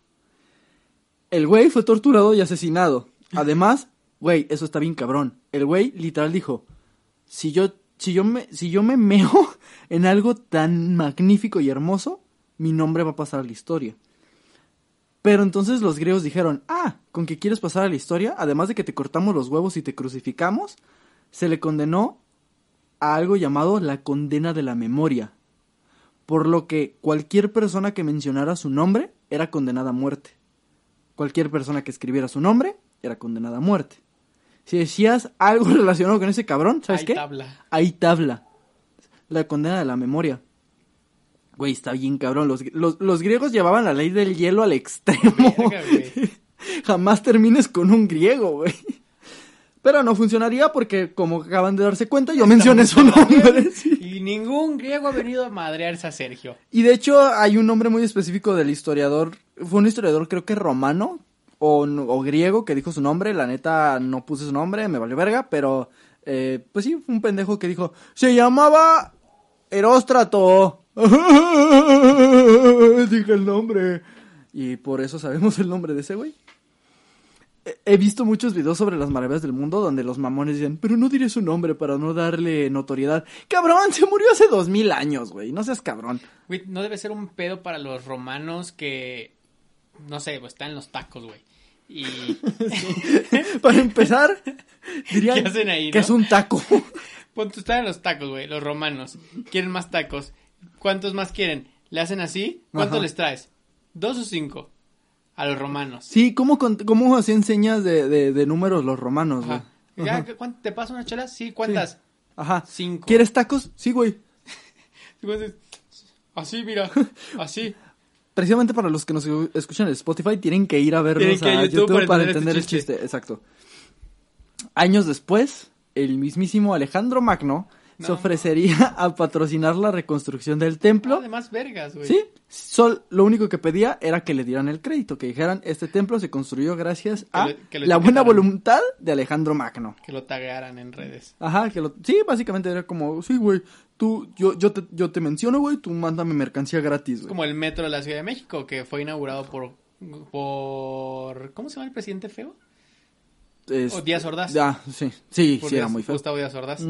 El güey fue torturado y asesinado. Además, güey, eso está bien cabrón. El güey literal dijo, si yo, si yo me, si yo me meo en algo tan magnífico y hermoso, mi nombre va a pasar a la historia. Pero entonces los griegos dijeron, ah, con que quieres pasar a la historia, además de que te cortamos los huevos y te crucificamos, se le condenó a algo llamado la condena de la memoria. Por lo que cualquier persona que mencionara su nombre era condenada a muerte. Cualquier persona que escribiera su nombre era condenada a muerte. Si decías algo relacionado con ese cabrón, ¿sabes Hay qué? tabla. Ahí tabla. La condena de la memoria. Güey, está bien cabrón. Los, los, los griegos llevaban la ley del hielo al extremo. Verga. Jamás termines con un griego, güey. Pero no funcionaría porque, como acaban de darse cuenta, yo mencioné su nombre. sí. Y ningún griego ha venido a madrearse a Sergio. Y de hecho, hay un nombre muy específico del historiador. Fue un historiador, creo que romano o, griego, que dijo su nombre. La neta, no puse su nombre, me valió verga. Pero, eh, pues sí, fue un pendejo que dijo: Se llamaba Heróstrato. Dije el nombre. Y por eso sabemos el nombre de ese güey. He- He visto muchos videos sobre las maravillas del mundo donde los mamones dicen, pero no diré su nombre para no darle notoriedad. Cabrón, se murió hace dos mil años, güey. No seas cabrón. Güey, no debe ser un pedo para los romanos que, no sé, pues están en los tacos, güey. Y Para empezar, dirían ¿Qué hacen ahí, que no? es un taco. Ponte, están en los tacos, güey, los romanos. Quieren más tacos. ¿Cuántos más quieren? ¿Le hacen así? ¿Cuánto Ajá. les traes? ¿Dos o cinco? A los romanos. Sí, ¿cómo, cómo hacían señas de, de, de números los romanos, güey? Ajá. Ya, ¿cuánto- ¿Te paso una chela? Sí, ¿cuántas? Ajá. Cinco. ¿Quieres tacos? Sí, güey. Así, mira, así. Precisamente para los que nos escuchan en Spotify, tienen que ir a ir a a YouTube, YouTube para, para entender, este chiste. Exacto. Años después, el mismísimo Alejandro Magno se ofrecería a patrocinar la reconstrucción del templo. Además, vergas, güey. Sí, sol, lo único que pedía era que le dieran el crédito, que dijeran, este templo se construyó gracias a lo- que lo la buena voluntad de Alejandro Magno. Que lo taguearan en redes. Ajá, que lo, sí, básicamente era como, sí, güey, tú, yo, yo te, yo te menciono, güey, tú mándame mercancía gratis, güey. como el metro de la Ciudad de México, que fue inaugurado por. por ¿Cómo se llama el presidente feo? Es- o Díaz Ordaz. Ya, sí, sí, Por sí, era muy feo. Gustavo Díaz Ordaz.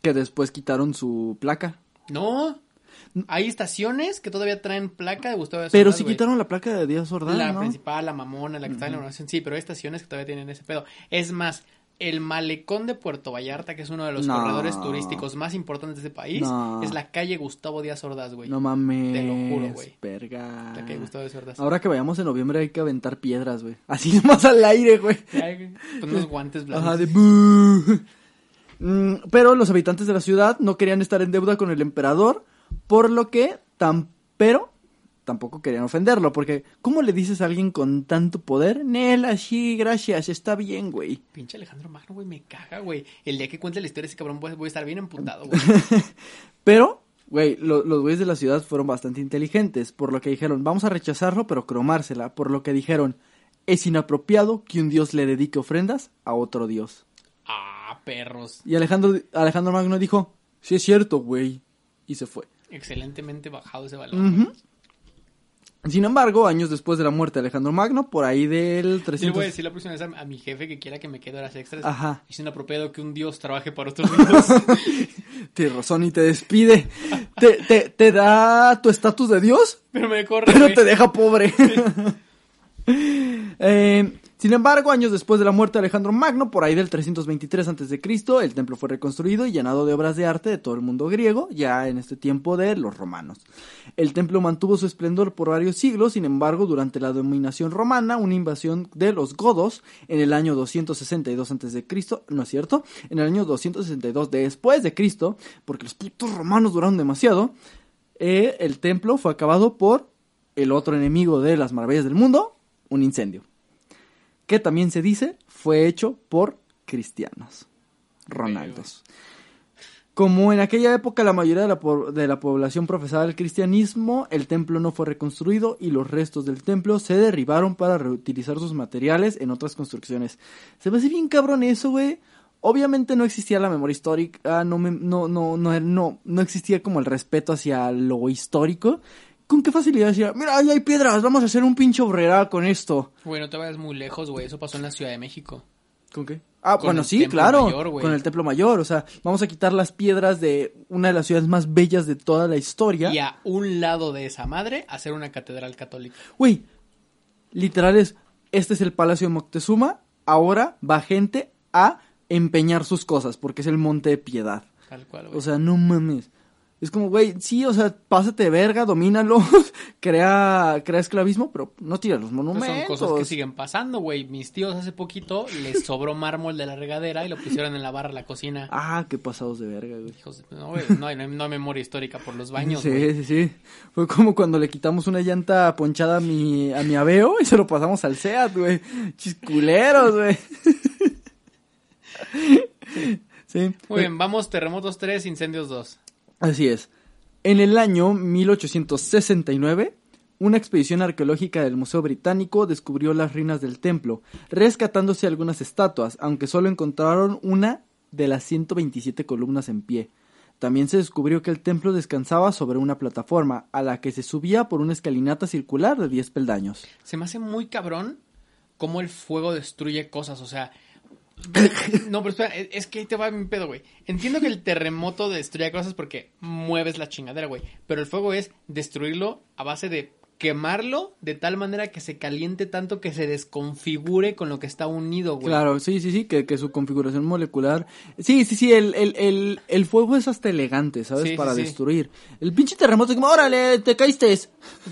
Que después quitaron su placa. No. Hay estaciones que todavía traen placa de Gustavo Díaz Pero Ordaz, sí quitaron la placa de Díaz Ordaz, La ¿no? principal, la mamona, la que está en la inauguración, sí, pero hay estaciones que todavía tienen ese pedo. Es más, el malecón de Puerto Vallarta, que es uno de los No. corredores turísticos más importantes de este país, No. es la calle Gustavo Díaz Ordaz, güey. No mames. Te lo juro, güey. Verga. La calle Gustavo Díaz Ordaz. Ahora que vayamos en noviembre hay que aventar piedras, güey. Así más al aire, güey. Con unos guantes blancos. Ajá, de. Mm, Pero los habitantes de la ciudad no querían estar en deuda con el emperador, por lo que tan pero tampoco querían ofenderlo, porque ¿cómo le dices a alguien con tanto poder? Nel, así, gracias, está bien, güey. Pinche Alejandro Magno, güey, me caga, güey. El día que cuente la historia ese cabrón voy, voy a estar bien emputado, güey. Pero, güey, lo- los güeyes de la ciudad fueron bastante inteligentes, por lo que dijeron, vamos a rechazarlo, pero cromársela, por lo que dijeron, es inapropiado que un dios le dedique ofrendas a otro dios. ah, perros. Y Alejandro, Alejandro Magno dijo, sí es cierto, güey, y se fue. Excelentemente bajado ese balón. Ujú. Sin embargo, años después de la muerte de Alejandro Magno, por ahí del Sí, le 300... voy a decir la próxima vez a, a mi jefe que quiera que me quede horas extras. Ajá. Es inapropiado que un dios trabaje para otros dios. Tienes razón y te despide. te, te, te da tu estatus de dios, pero me corre, pero güey. te deja pobre. Eh, sin embargo, años después de la muerte de Alejandro Magno, por ahí del 323 a.C., el templo fue reconstruido y llenado de obras de arte de todo el mundo griego, ya en este tiempo de los romanos. El templo mantuvo su esplendor por varios siglos, sin embargo, durante la dominación romana, una invasión de los godos en el año 262 a.C., no es cierto, en el año 262 después de Cristo, porque los putos romanos duraron demasiado, eh, el templo fue acabado por el otro enemigo de las maravillas del mundo, un incendio. Que también se dice fue hecho por cristianos. Ronaldos. Como en aquella época la mayoría de la, de la población profesaba el cristianismo, el templo no fue reconstruido y los restos del templo se derribaron para reutilizar sus materiales en otras construcciones. Se me hace bien cabrón eso, güey. Obviamente no existía la memoria histórica, no, me- no, no, no, no existía como el respeto hacia lo histórico. ¿Con qué facilidad decía, mira, ahí hay piedras, vamos a hacer un pinche obrera con esto? Güey, no te vayas muy lejos, güey. Eso pasó en la Ciudad de México. ¿Con qué? Ah, Con bueno, el sí, Templo claro. Mayor, güey. con el templo mayor. O sea, vamos a quitar las piedras de una de las ciudades más bellas de toda la historia. Y a un lado de esa madre, hacer una catedral católica. Güey, literal es, este es el Palacio de Moctezuma, ahora va gente a empeñar sus cosas, porque es el Monte de Piedad. Tal cual, güey. O sea, no mames. Es como, güey, sí, o sea, pásate de verga, domínalo, crea, crea esclavismo, pero no tira los Pues monumentos. son cosas que siguen pasando, güey. Mis tíos hace poquito les sobró mármol de la regadera y lo pusieron en la barra de la cocina. Ah, qué pasados de verga, güey. Hijos No, güey, no hay, no hay- no hay memoria histórica por los baños, sí, sí, sí. Fue como cuando le quitamos una llanta ponchada a mi, a mi aveo y se lo pasamos al SEAT, güey. Chisculeros, güey. sí. Muy bien, vamos, terremotos 3, incendios 2. Así es. En el año 1869, una expedición arqueológica del Museo Británico descubrió las ruinas del templo, rescatándose algunas estatuas, aunque solo encontraron una de las 127 columnas en pie. También se descubrió que el templo descansaba sobre una plataforma, a la que se subía por una escalinata circular de 10 peldaños. Se me hace muy cabrón cómo el fuego destruye cosas, o sea... No, pero espera, es es que ahí te va mi pedo, güey. Entiendo que el terremoto destruye cosas porque mueves la chingadera, güey. Pero el fuego es destruirlo a base de quemarlo de tal manera que se caliente tanto que se desconfigure con lo que está unido, güey. Claro, sí, sí, sí, que, que su configuración molecular... Sí, sí, sí, el, el, el, el fuego es hasta elegante, ¿sabes? Sí, Para sí. destruir. El pinche terremoto es como, órale, te caíste.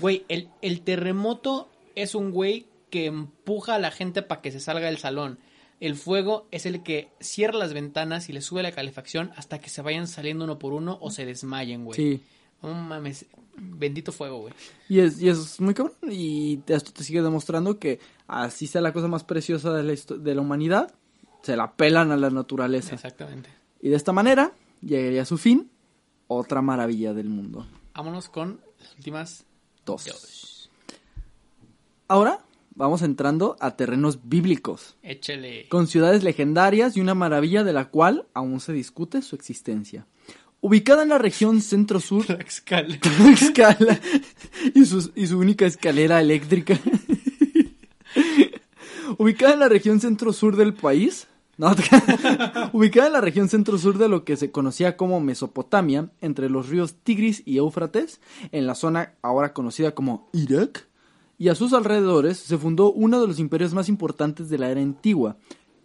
Güey, el, el terremoto es un güey que empuja a la gente para que se salga del salón. El fuego es el que cierra las ventanas y le sube la calefacción hasta que se vayan saliendo uno por uno o se desmayen, güey. Sí. No mames, bendito fuego, güey. Y es, y es muy cabrón. Y esto te sigue demostrando que así sea la cosa más preciosa de la, de la humanidad, se la pelan a la naturaleza. Exactamente. Y de esta manera llegaría a su fin otra maravilla del mundo. Vámonos con las últimas Dos. dos. Ahora vamos entrando a terrenos bíblicos, Échele. con ciudades legendarias y una maravilla de la cual aún se discute su existencia. Ubicada en la región centro-sur Tlaxcala. Tlaxcala y, sus- y su única escalera eléctrica. Ubicada en la región centro-sur del país. No, ubicada en la región centro-sur de lo que se conocía como Mesopotamia, entre los ríos Tigris y Éufrates, en la zona ahora conocida como Irak, y a sus alrededores se fundó uno de los imperios más importantes de la era antigua,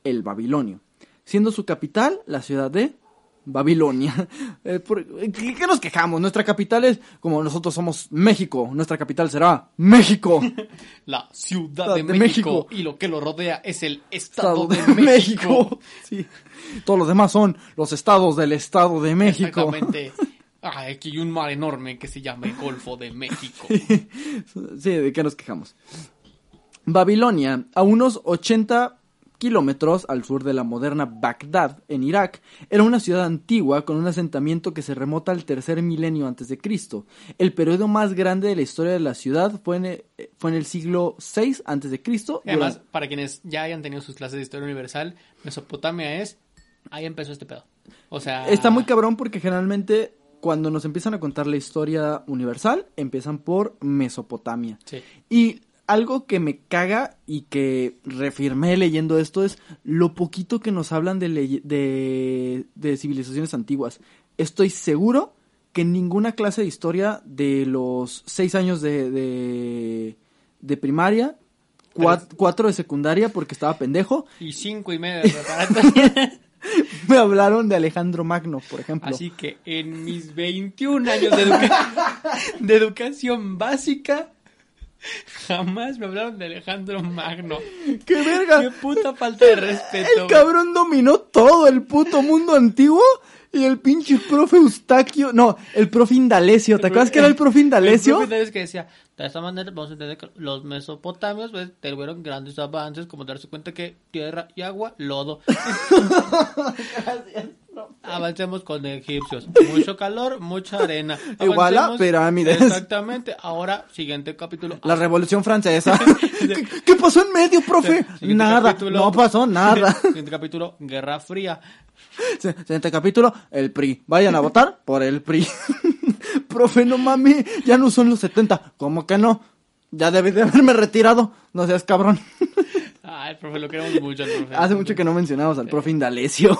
el Babilonio, siendo su capital la ciudad de Babilonia. Eh, ¿qué, nos quejamos? Nuestra capital es, como nosotros somos México, nuestra capital será México. La Ciudad de, de México, México. y lo que lo rodea es el Estado, Estado de, México. Sí. Todos los demás son los estados del Estado de México. Exactamente. Ay, aquí hay un mar enorme que se llama el Golfo de México. Sí, ¿de qué nos quejamos? Babilonia, a unos 80 kilómetros al sur de la moderna Bagdad, en Irak, era una ciudad antigua con un asentamiento que se remota al tercer milenio antes de Cristo. El periodo más grande de la historia de la ciudad fue en el, fue en el siglo VI antes de Cristo. Además, durante- para quienes ya hayan tenido sus clases de historia universal, Mesopotamia es. Ahí empezó este pedo. O sea. Está muy cabrón porque generalmente cuando nos empiezan a contar la historia universal, empiezan por Mesopotamia. Sí. Y algo que me caga y que reafirmé leyendo esto es lo poquito que nos hablan de, de, de civilizaciones antiguas. Estoy seguro que ninguna clase de historia de los seis años de, de, de primaria, cua- cuatro de secundaria porque estaba pendejo, Y cinco y media de preparatoria. me hablaron de Alejandro Magno, por ejemplo. Así que en mis 21 años de, educa- de educación básica, jamás me hablaron de Alejandro Magno. ¡Qué verga! Qué puta falta de respeto. El cabrón dominó todo el puto mundo antiguo y el pinche profe Eustaquio, no, el profe Indalecio, ¿te acuerdas que era el profe Indalecio? El profe Indalecio que decía, de esta manera vamos a entender que los mesopotamios pues, tuvieron grandes avances, como darse cuenta que tierra y agua, lodo. Avancemos con egipcios. Mucho calor, mucha arena. Igual a Avancemos- pirámides. Exactamente. Ahora, siguiente capítulo. La Revolución Francesa. ¿Qué, qué pasó en medio, profe? Siguiente Nada, capítulo. no pasó nada. Siguiente capítulo, Guerra Fría. Siguiente capítulo, el PRI. Vayan a votar por el PRI. profe, no mami, ya no son los 70. ¿Cómo que no? Ya debí de haberme retirado. No seas cabrón. Ay, profe, lo queremos mucho al profe. Hace mucho que no mencionamos al profe Indalecio.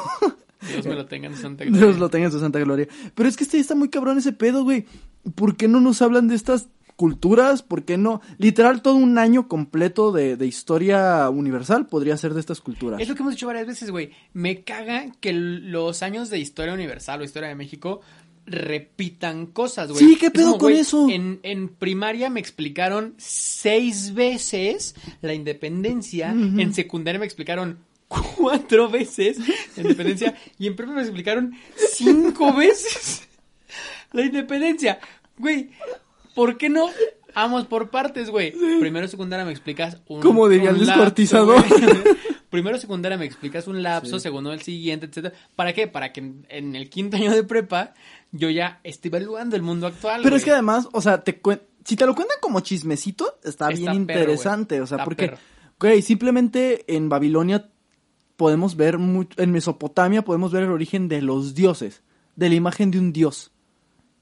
Dios me lo tenga en santa Dios gloria. lo tenga en su santa gloria. Pero es que este está muy cabrón ese pedo, güey. ¿Por qué no nos hablan de estas culturas? ¿Por qué no? Literal, todo un año completo de, de historia universal podría ser de estas culturas. Es lo que hemos dicho varias veces, güey. Me caga que los años de historia universal o historia de México repitan cosas, güey. Sí, ¿qué Es pedo como, con eso? En, en primaria me explicaron seis veces la independencia. En secundaria me explicaron cuatro veces la independencia. y en prepa me explicaron cinco veces la independencia. Güey, ¿por qué no? Vamos por partes, güey. Primero secundaria me explicas un Como diría el descuartizador. Primero secundaria me explicas un lapso, segundo el siguiente, etcétera. ¿Para qué? Para que en, en el quinto año de prepa yo ya esté evaluando el mundo actual. Pero es que además, o sea, te si te lo cuentan como chismecito, está, Está bien perro, interesante. güey. O sea, Está porque, perro. güey, simplemente en Babilonia podemos ver, mu- en Mesopotamia podemos ver el origen de los dioses, de la imagen de un dios.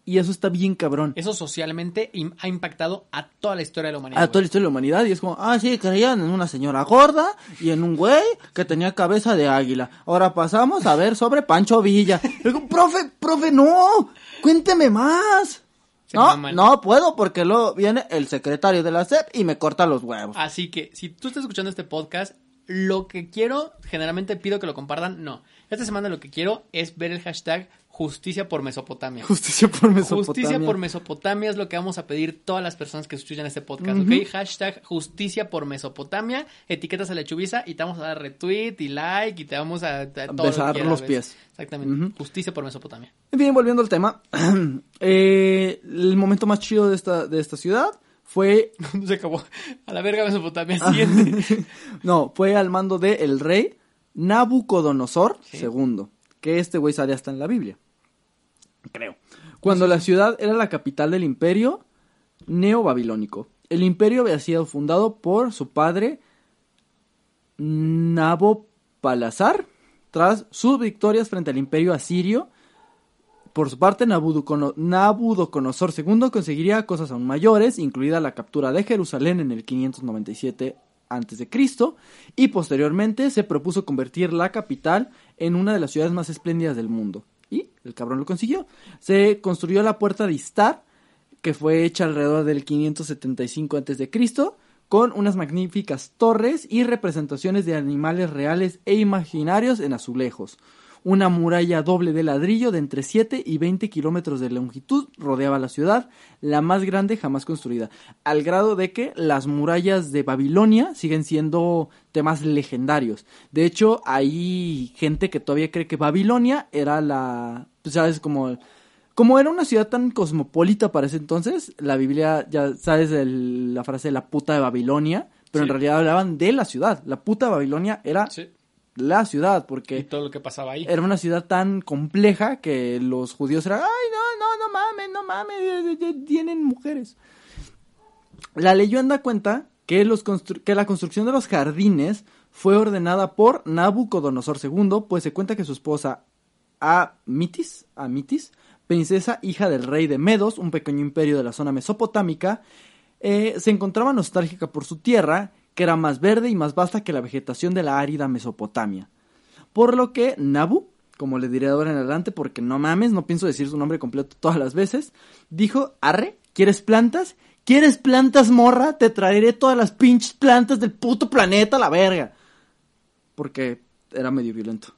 Y eso está bien cabrón. Eso socialmente ha impactado a toda la historia de la humanidad. a toda la historia de la humanidad y es como, ah, sí, creían en una señora gorda y en un güey que tenía cabeza de águila. Ahora pasamos a ver sobre Pancho Villa. Y digo, profe, profe, no, cuénteme más. Se no, no puedo porque luego viene el secretario de la SEP y me corta los huevos. Así que si tú estás escuchando este podcast, lo que quiero, generalmente pido que lo compartan. No. Esta semana lo que quiero es ver el hashtag justicia por Mesopotamia. Justicia por Mesopotamia. Justicia por Mesopotamia es lo que vamos a pedir todas las personas que escuchan este podcast, ¿ok? Hashtag justicia por Mesopotamia, etiquetas a la chubiza y te vamos a dar retweet y like y te vamos a, a todo lo Besar quieras, los ¿ves? pies. Exactamente. Justicia por Mesopotamia. Bien, volviendo al tema. eh, el momento más chido de esta, de esta ciudad fue Se acabó. A la verga Mesopotamia. Siguiente. no, fue al mando de el rey Nabucodonosor Sí. II, que este güey sale hasta en la Biblia. creo. Cuando la ciudad era la capital del imperio neobabilónico. El imperio había sido fundado por su padre Nabopalazar tras sus victorias frente al imperio asirio. Por su parte, Nabucodonosor II conseguiría cosas aún mayores, incluida la captura de Jerusalén en el 597 a.C. y posteriormente se propuso convertir la capital en una de las ciudades más espléndidas del mundo. Y el cabrón lo consiguió. Se construyó la puerta de Istar, que fue hecha alrededor del 575 a.C., con unas magníficas torres y representaciones de animales reales e imaginarios en azulejos. Una muralla doble de ladrillo de entre 7 y 20 kilómetros de longitud rodeaba la ciudad, la más grande jamás construida, al grado de que las murallas de Babilonia siguen siendo temas legendarios. De hecho, hay gente que todavía cree que Babilonia era la, pues, sabes, como como era una ciudad tan cosmopolita para ese entonces, la Biblia, ya sabes la frase de la puta de Babilonia, pero en realidad hablaban de la ciudad. La puta de Babilonia era la ciudad, porque... Y todo lo que pasaba ahí. Era una ciudad tan compleja que los judíos eran, ay, no, no, no mames, no mames, tienen mujeres. La leyenda cuenta que, los que la construcción de los jardines fue ordenada por Nabucodonosor II, pues se cuenta que su esposa Amitis, Amitis princesa hija del rey de Medos, un pequeño imperio de la zona mesopotámica, eh, se encontraba nostálgica por su tierra, era más verde y más vasta que la vegetación de la árida Mesopotamia. Por lo que Nabu, como le diré ahora en adelante, porque no mames, no pienso decir su nombre completo todas las veces, dijo, arre, ¿quieres plantas? ¿Quieres plantas, morra? Te traeré todas las pinches plantas del puto planeta la verga. Porque era medio violento.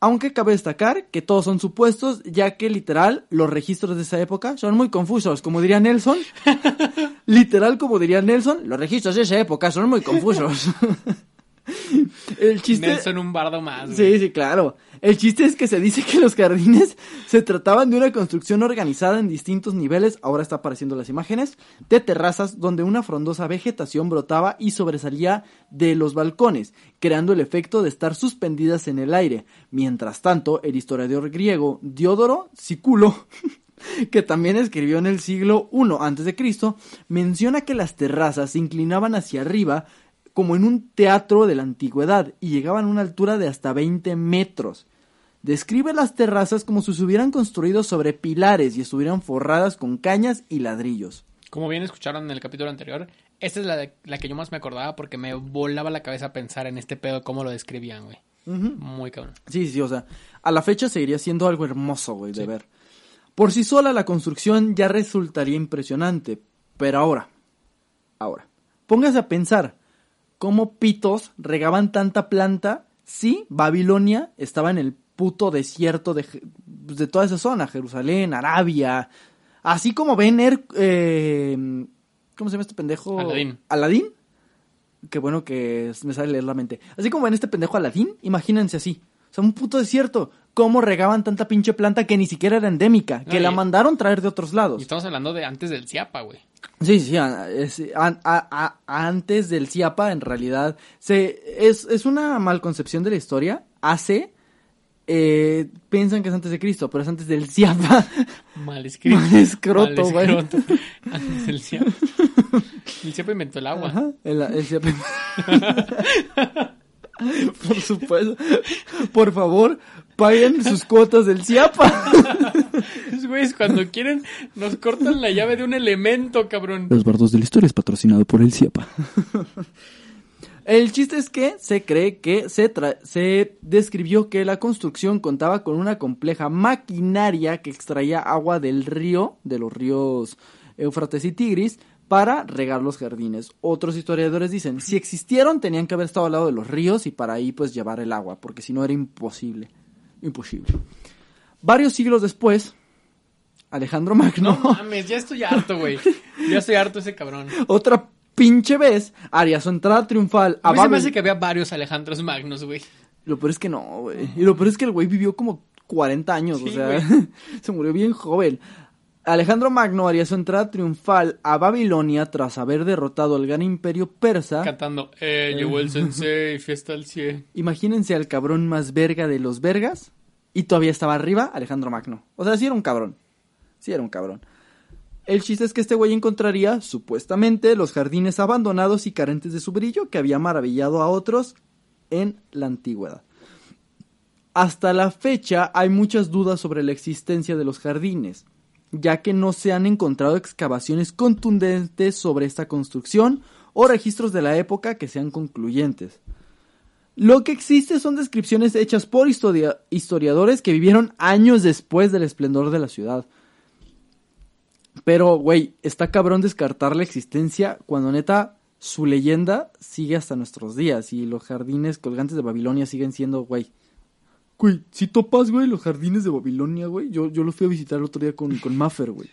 Aunque cabe destacar que todos son supuestos, ya que literal los registros de esa época son muy confusos, como diría Nelson. literal, como diría Nelson, los registros de esa época son muy confusos. El chiste. Nelson un bardo más. Sí, sí, claro. El chiste es que se dice que los jardines se trataban de una construcción organizada en distintos niveles, ahora está apareciendo las imágenes, de terrazas donde una frondosa vegetación brotaba y sobresalía de los balcones, creando el efecto de estar suspendidas en el aire. Mientras tanto, el historiador griego Diodoro Siculo que también escribió en el siglo I a.C., menciona que las terrazas se inclinaban hacia arriba como en un teatro de la antigüedad y llegaban a una altura de hasta 20 metros. Describe las terrazas como si se hubieran construido sobre pilares y estuvieran forradas con cañas y ladrillos. Como bien escucharon en el capítulo anterior, esta es la, la que yo más me acordaba porque me volaba la cabeza pensar en este pedo, cómo lo describían, güey. Muy cabrón. Sí, sí, o sea, a la fecha seguiría siendo algo hermoso, güey, de ver. Por sí sola la construcción ya resultaría impresionante, pero ahora, ahora, póngase a pensar, cómo pitos regaban tanta planta si Babilonia estaba en el puto desierto de, de toda esa zona, Jerusalén, Arabia, así como ven eh, ¿cómo se llama este pendejo? Aladín. Aladín. Qué bueno que me sale leer la mente. Así como ven este pendejo Aladín, imagínense así. O sea, un puto desierto. ¿Cómo regaban tanta pinche planta que ni siquiera era endémica? que la mandaron traer de otros lados. Y estamos hablando de antes del Ciapa, güey. Sí, sí, antes del Ciapa, en realidad, se, es, es una malconcepción de la historia. Hace, eh, piensan que es antes de Cristo, pero es antes del Ciapa. Mal escrito. Mal escroto, güey. Antes del Ciapa. El Ciapa inventó el agua. Ajá, el, el Ciapa. Por supuesto. Por favor, paguen sus cuotas del CIAPA. Es güeyes cuando quieren nos cortan la llave de un elemento, cabrón. Los bardos de la historia es patrocinado por el CIAPA. El chiste es que se cree que se, se describió que la construcción contaba con una compleja maquinaria que extraía agua del río, de los ríos Éufrates y Tigris, para regar los jardines. Otros historiadores dicen, si existieron tenían que haber estado al lado de los ríos y para ahí pues llevar el agua, porque si no era imposible. Imposible. Varios siglos después, Alejandro Magno... No mames, ya estoy harto, güey. Ya estoy harto ese cabrón. Otra pinche vez haría su entrada triunfal a, mí me hace que había varios Alejandros Magnos, güey. Lo peor es que no, güey. Y lo peor es que el güey vivió como 40 años, o sea, se murió bien joven. Alejandro Magno haría su entrada triunfal a Babilonia tras haber derrotado al gran imperio persa. Cantando, eh, llegó el sensei, fiesta al cien. Imagínense al cabrón más verga de los vergas Y todavía estaba arriba Alejandro Magno. O sea, sí era un cabrón. Sí era un cabrón. El chiste es que este güey encontraría, supuestamente, los jardines abandonados y carentes de su brillo que había maravillado a otros en la antigüedad. Hasta la fecha hay muchas dudas sobre la existencia de los jardines, ya que no se han encontrado excavaciones contundentes sobre esta construcción o registros de la época que sean concluyentes. Lo que existe son descripciones hechas por historiadores que vivieron años después del esplendor de la ciudad. Pero, güey, está cabrón descartar la existencia cuando neta su leyenda sigue hasta nuestros días y los jardines colgantes de Babilonia siguen siendo, güey. Güey, si topas, güey, los jardines de Babilonia, güey. Yo, yo los fui a visitar el otro día con, con Maffer, güey.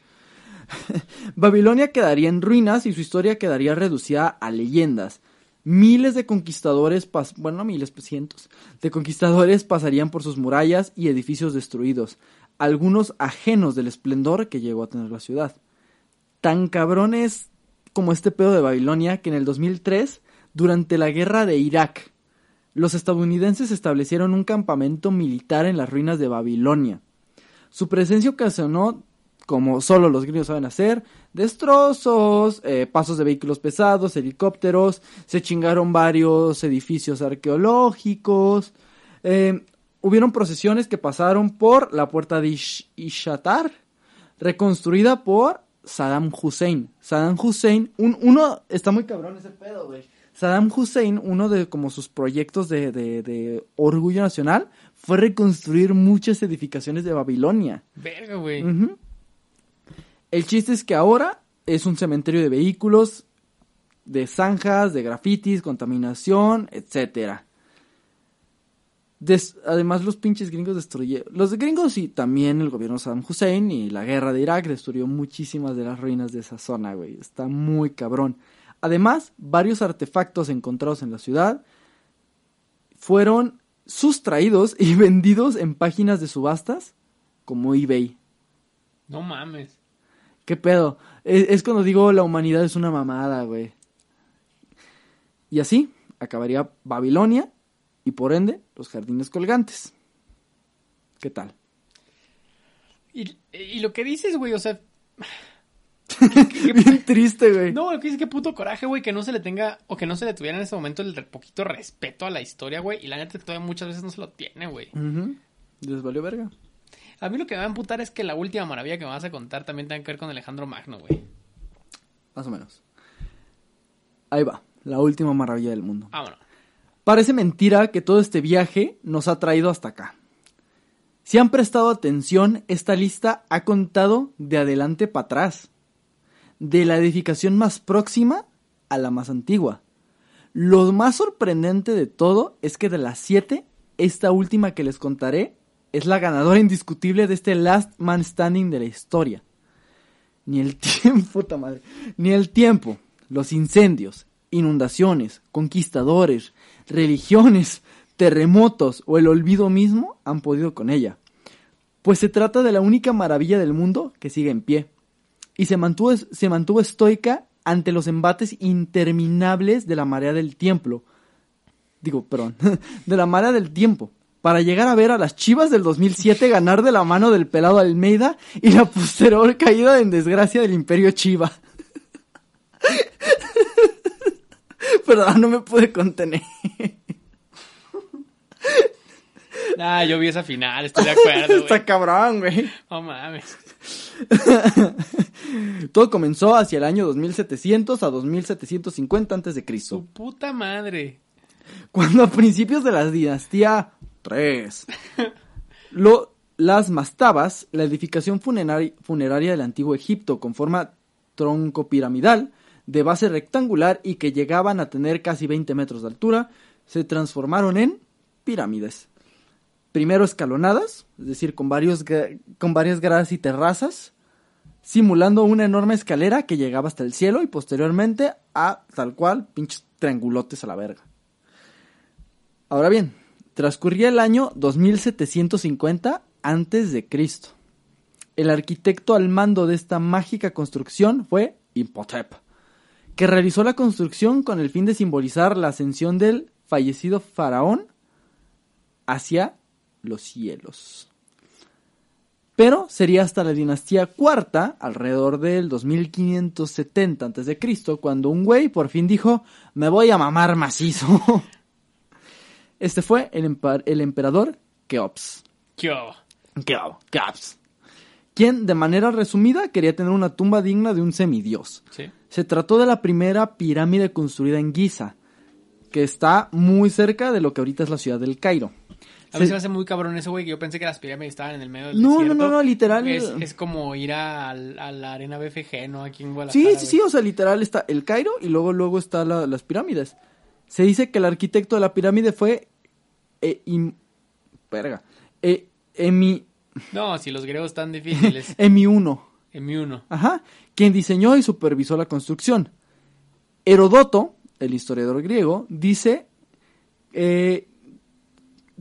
Babilonia quedaría en ruinas y su historia quedaría reducida a leyendas. Miles de conquistadores, bueno, no miles, pues cientos, de conquistadores pasarían por sus murallas y edificios destruidos, algunos ajenos del esplendor que llegó a tener la ciudad. Tan cabrones como este pedo de Babilonia que en el 2003, durante la guerra de Irak, los estadounidenses establecieron un campamento militar en las ruinas de Babilonia. Su presencia ocasionó, como solo los gringos saben hacer, destrozos, eh, pasos de vehículos pesados, helicópteros, se chingaron varios edificios arqueológicos, eh, hubieron procesiones que pasaron por la puerta de Ishatar, reconstruida por Saddam Hussein. Saddam Hussein, un, uno, está muy cabrón ese pedo, güey. Saddam Hussein, uno de como sus proyectos de, de, orgullo nacional, fue reconstruir muchas edificaciones de Babilonia. Verga, güey. El chiste es que ahora es un cementerio de vehículos, de zanjas, de grafitis, contaminación, etcétera además los pinches gringos destruyeron... Los gringos y también el gobierno de Saddam Hussein y la guerra de Irak destruyó muchísimas de las ruinas de esa zona, güey. Está muy cabrón. Además, varios artefactos encontrados en la ciudad fueron sustraídos y vendidos en páginas de subastas como eBay. No mames. ¿Qué pedo? Es, es cuando digo la humanidad es una mamada, güey. Y así acabaría Babilonia y por ende los jardines colgantes. ¿Qué tal? Y, lo que dices, güey, o sea... Bien triste, güey. No, lo que dices, qué puto coraje, güey, que no se le tenga, o que no se le tuviera en ese momento el poquito respeto a la historia, güey, y la neta todavía muchas veces no se lo tiene, güey. Les valió verga. A mí lo que me va a emputar es que la última maravilla que me vas a contar también tenga que ver con Alejandro Magno, güey. Más o menos. Ahí va, la última maravilla del mundo. Vámonos. Parece mentira que todo este viaje nos ha traído hasta acá. Si han prestado atención, esta lista ha contado de adelante para atrás, de la edificación más próxima a la más antigua. Lo más sorprendente de todo es que de las siete, esta última que les contaré es la ganadora indiscutible de este Last Man Standing de la historia. Ni el tiempo, ni el tiempo, los incendios, inundaciones, conquistadores, religiones, terremotos o el olvido mismo han podido con ella. Pues se trata de la única maravilla del mundo que sigue en pie. Y se mantuvo, se mantuvo estoica ante los embates interminables de la marea del tiempo. Digo, perdón, de la marea del tiempo. Para llegar a ver a las chivas del 2007 ganar de la mano del pelado Almeida y la posterior caída en desgracia del imperio Chiva. Perdón, no me pude contener. Ah, yo vi esa final, estoy de acuerdo. Está cabrón, güey. No mames. Todo comenzó hacia el año 2700 a 2750 antes de Cristo. Su puta madre. Cuando a principios de la dinastía 3, lo, las mastabas, la edificación funeraria, funeraria del antiguo Egipto con forma tronco piramidal, de base rectangular y que llegaban a tener casi 20 metros de altura, se transformaron en pirámides. Primero escalonadas, es decir, con, varios, con varias gradas y terrazas, simulando una enorme escalera que llegaba hasta el cielo y posteriormente a tal cual pinches triangulotes a la verga. Ahora bien, transcurría el año 2750 antes de Cristo. El arquitecto al mando de esta mágica construcción fue Imhotep, que realizó la construcción con el fin de simbolizar la ascensión del fallecido faraón hacia los cielos. Pero sería hasta la dinastía cuarta, alrededor del 2570 a.C., cuando un güey por fin dijo, me voy a mamar macizo. Este fue el, emperador Keops. Yo. Keo- Keops. Quien, de manera resumida, quería tener una tumba digna de un semidios. Sí. Se trató de la primera pirámide construida en Giza, que está muy cerca de lo que ahorita es la ciudad del Cairo. A mí se me hace muy cabrón eso, güey, que yo pensé que las pirámides estaban en el medio del No, no, desierto. no, no, literal. Es, es como ir a, a la arena BFG, ¿no? Aquí en Guadalajara. Sí, sí, sí, o sea, literal está el Cairo y luego luego está la- las pirámides. Se dice que el arquitecto de la pirámide fue eh, im- verga, eh, Emi No, si los griegos están difíciles. Emi I, en mi uno. ajá, quien diseñó y supervisó la construcción. Herodoto, el historiador griego, dice eh,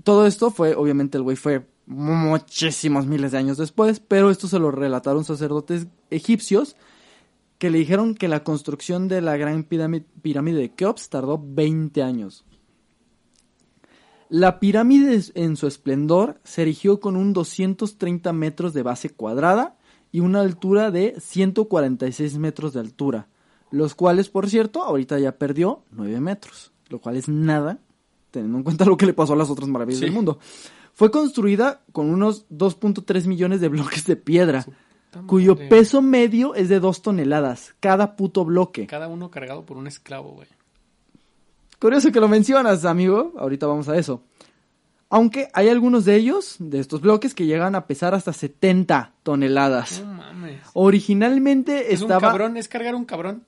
todo esto fue, obviamente el güey fue muchísimos miles de años después, pero esto se lo relataron sacerdotes egipcios que le dijeron que la construcción de la gran pirámide, de Keops tardó 20 años. La pirámide en su esplendor se erigió con un 230 metros de base cuadrada y una altura de 146 metros de altura, los cuales, por cierto, ahorita ya perdió 9 metros, lo cual es nada, teniendo en cuenta lo que le pasó a las otras maravillas Sí. del mundo. Fue construida con unos 2.3 millones de bloques de piedra, cuyo peso medio es de 2 toneladas, cada puto bloque. Cada uno cargado por un esclavo, güey. Curioso que lo mencionas, amigo. Ahorita vamos a eso. Aunque hay algunos de ellos, de estos bloques, que llegan a pesar hasta 70 toneladas. No mames. Originalmente Es un estaba cabrón, es cargar un cabrón.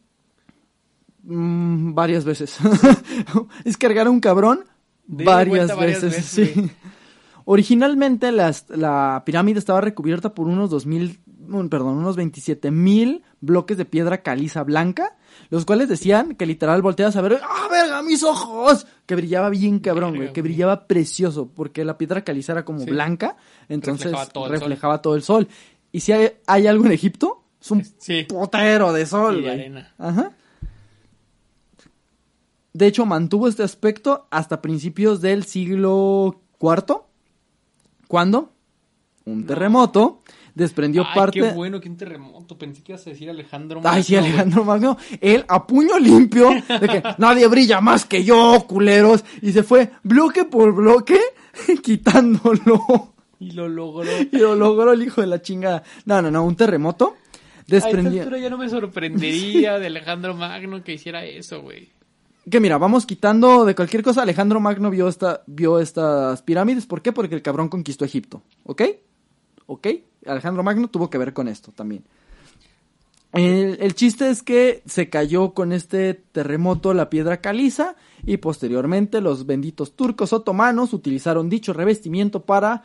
Mm, varias veces. es cargar un cabrón varias, veces. veces, sí. Originalmente las- la pirámide estaba recubierta por unos 2000, mm, perdón, unos 27 mil bloques de piedra caliza blanca, los cuales decían que literal volteabas a ver, ¡ah, verga, mis ojos! Que brillaba bien cabrón, güey, que brillaba precioso, porque la piedra caliza era como Sí. blanca, entonces Reflejaba todo el reflejaba todo el sol. Y si hay, hay algo en Egipto, es un Sí. potero de sol, de arena. Ajá. De hecho, mantuvo este aspecto hasta principios del siglo IV, cuando un terremoto desprendió Ay, parte... qué bueno que un terremoto. Pensé que ibas a decir Alejandro Ay, sí, Magno. Alejandro Magno, él a puño limpio, de que nadie brilla más que yo, culeros, y se fue bloque por bloque quitándolo. Y lo logró. Y lo logró el hijo de la chingada. No, no, no, un terremoto A esta desprendió... altura ya no me sorprendería de Alejandro Magno que hiciera eso, güey. Que mira, vamos quitando de cualquier cosa. Alejandro Magno vio, esta, vio estas pirámides. ¿Por qué? Porque el cabrón conquistó Egipto. ¿Ok? ¿Ok? Alejandro Magno tuvo que ver con esto también. El, el chiste es que se cayó con este terremoto la piedra caliza y posteriormente los benditos turcos otomanos utilizaron dicho revestimiento para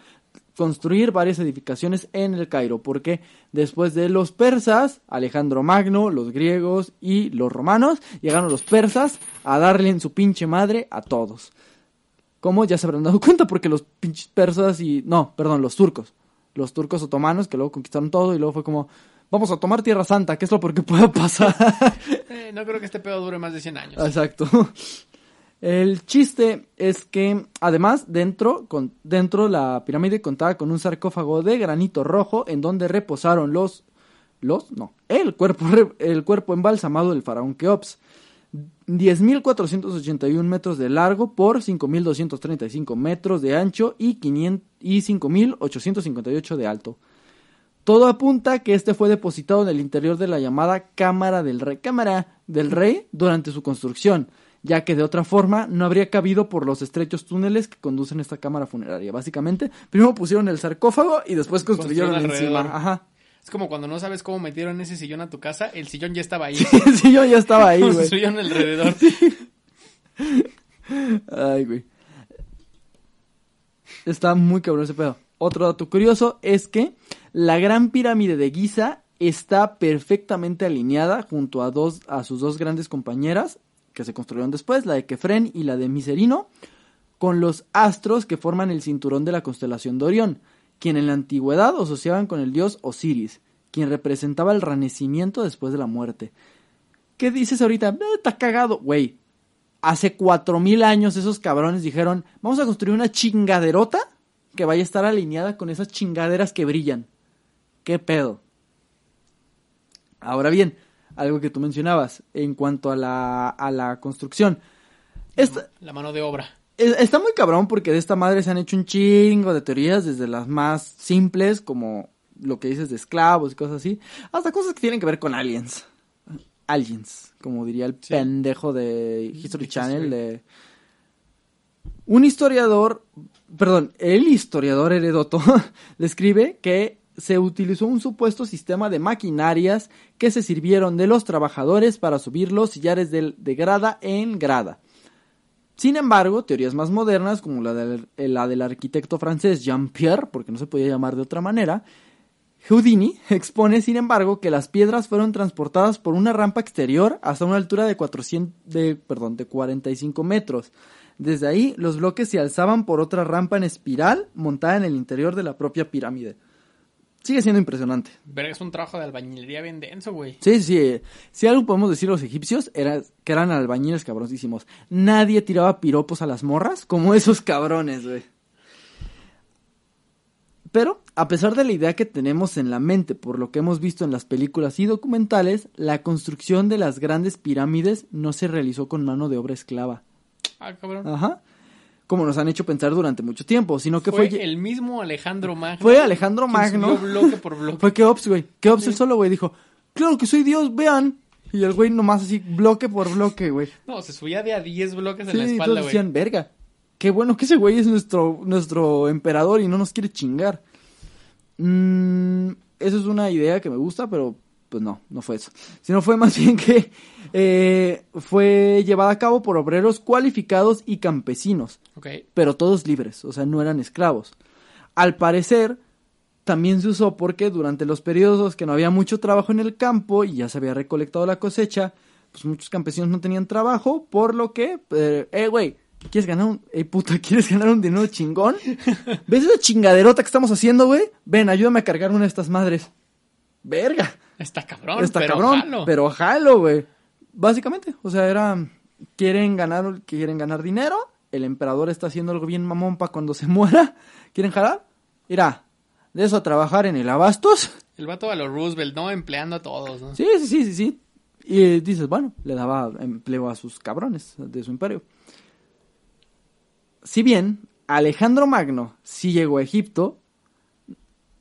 construir varias edificaciones en el Cairo, porque después de los persas, Alejandro Magno, los griegos y los romanos, llegaron los persas a darle en su pinche madre a todos. Como ya se habrán dado cuenta, porque los pinches persas y... No, perdón, los turcos. Los turcos otomanos que luego conquistaron todo y luego fue como... Vamos a tomar Tierra Santa, que es lo peor que pueda pasar. Eh, no creo que este pedo dure más de 100 años. Exacto. El chiste es que además dentro, con, dentro la pirámide contaba con un sarcófago de granito rojo en donde reposaron los, los, no, el cuerpo, el cuerpo embalsamado del faraón Keops. 10.481 metros de largo por 5.235 metros de ancho y, 500 y 5.858 de alto. Todo apunta que este fue depositado en el interior de la llamada Cámara del Rey, Cámara del Rey durante su construcción, ya que de otra forma no habría cabido por los estrechos túneles que conducen a esta cámara funeraria. Básicamente, primero pusieron el sarcófago y después construyeron encima. Ajá. Es como cuando no sabes cómo metieron ese sillón a tu casa, el sillón ya estaba ahí. sí, yo ya estaba ahí, güey. Construyeron alrededor. Ay, güey. Está muy cabrón ese pedo. Otro dato curioso es que la gran pirámide de Giza está perfectamente alineada junto a dos a sus dos grandes compañeras que se construyeron después, la de Kefren y la de Miserino, con los astros que forman el cinturón de la constelación de Orión, quien en la antigüedad asociaban con el dios Osiris, quien representaba el renacimiento después de la muerte. ¿Qué dices ahorita? Eh, Está cagado, güey. Hace cuatro mil años esos cabrones dijeron, vamos a construir una chingaderota que vaya a estar alineada con esas chingaderas que brillan. ¿Qué pedo? Ahora bien, algo que tú mencionabas en cuanto a la, a la construcción. Esta, La mano de obra. es- está muy cabrón porque de esta madre se han hecho un chingo de teorías, desde las más simples, como lo que dices de esclavos y cosas así, hasta cosas que tienen que ver con aliens. Aliens, como diría el Sí. pendejo de History History. Channel. De... Un historiador, perdón, el historiador Heredoto describe que se utilizó un supuesto sistema de maquinarias que se sirvieron de los trabajadores para subir los sillares del- de grada en grada. Sin embargo, teorías más modernas, como la del, eh, la del arquitecto francés Jean-Pierre, porque no se podía llamar de otra manera, Houdini expone, sin embargo, que las piedras fueron transportadas por una rampa exterior hasta una altura de, 400, de, perdón, de 45 metros. Desde ahí, los bloques se alzaban por otra rampa en espiral montada en el interior de la propia pirámide. Sigue siendo impresionante. Verga, es un trabajo de albañilería bien denso, güey. Sí, sí. Si algo podemos decir los egipcios era que eran albañiles cabroncísimos. Nadie tiraba piropos a las morras como esos cabrones, güey. Pero, a pesar de la idea que tenemos en la mente por lo que hemos visto en las películas y documentales, la construcción de las grandes pirámides no se realizó con mano de obra esclava. Ah, cabrón. Ajá. Como nos han hecho pensar durante mucho tiempo, sino que fue, fue... el mismo Alejandro Magno. Fue Alejandro Magno. bloque por bloque. Fue Keops, güey. Keops él solo, güey, dijo, claro que soy Dios, vean. Y el güey nomás así, bloque por bloque, güey. No, se subía de a 10 bloques en Sí, la y espalda, todos güey. decían, verga. Qué bueno que ese güey es nuestro, nuestro emperador y no nos quiere chingar. Mm, eso es una idea que me gusta, pero pues no, no fue eso. Sino fue más bien que eh, fue llevada a cabo por obreros cualificados y campesinos Ok. pero todos libres, o sea, no eran esclavos. Al parecer, también se usó porque durante los periodos que no había mucho trabajo en el campo y ya se había recolectado la cosecha, pues muchos campesinos no tenían trabajo, por lo que, eh, eh, güey, ¿quieres ganar un, eh, puta, ¿quieres ganar un dinero chingón? ¿Ves esa chingaderota que estamos haciendo, güey? Ven, ayúdame a cargar una de estas madres. Verga. Está cabrón, Está pero cabrón, jalo. pero jalo, güey. Básicamente, o sea, era quieren ganar quieren ganar dinero, el emperador está haciendo algo bien mamón para cuando se muera, ¿quieren jalar? Mira, de eso a trabajar en el abastos. El vato a los Roosevelt, ¿no? Empleando a todos, ¿no? Sí, sí, sí, sí, sí. Y dices, bueno, le daba empleo a sus cabrones de su imperio. Si bien Alejandro Magno sí llegó a Egipto,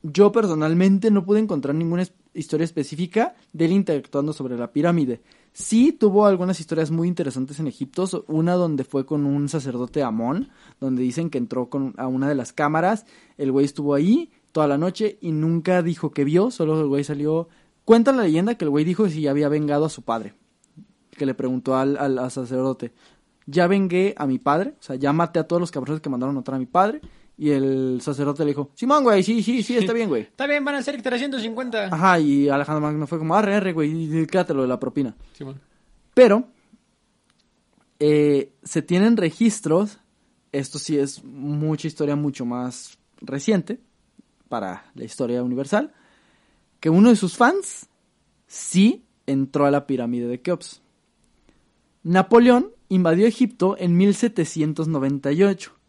yo personalmente no pude encontrar ninguna historia específica de él interactuando sobre la pirámide. Sí tuvo algunas historias muy interesantes en Egipto, una donde fue con un sacerdote Amón, donde dicen que entró con, a una de las cámaras, el güey estuvo ahí toda la noche y nunca dijo que vio, solo el güey salió... Cuenta la leyenda que el güey dijo si había vengado a su padre, que le preguntó al, al- al sacerdote, ya vengué a mi padre, o sea, ya maté a todos los cabrones que mandaron a matar a mi padre, y el sacerdote le dijo, Simón, güey, sí, sí, sí, está bien, güey. Está bien, van a ser 350. Ajá, y Alejandro Magno fue como, arre, arre, güey, y quédatelo de la propina. Simón. Pero, eh, se tienen registros, esto sí es mucha historia mucho más reciente para la historia universal, que uno de sus fans sí entró a la pirámide de Keops. Napoleón invadió Egipto en 1798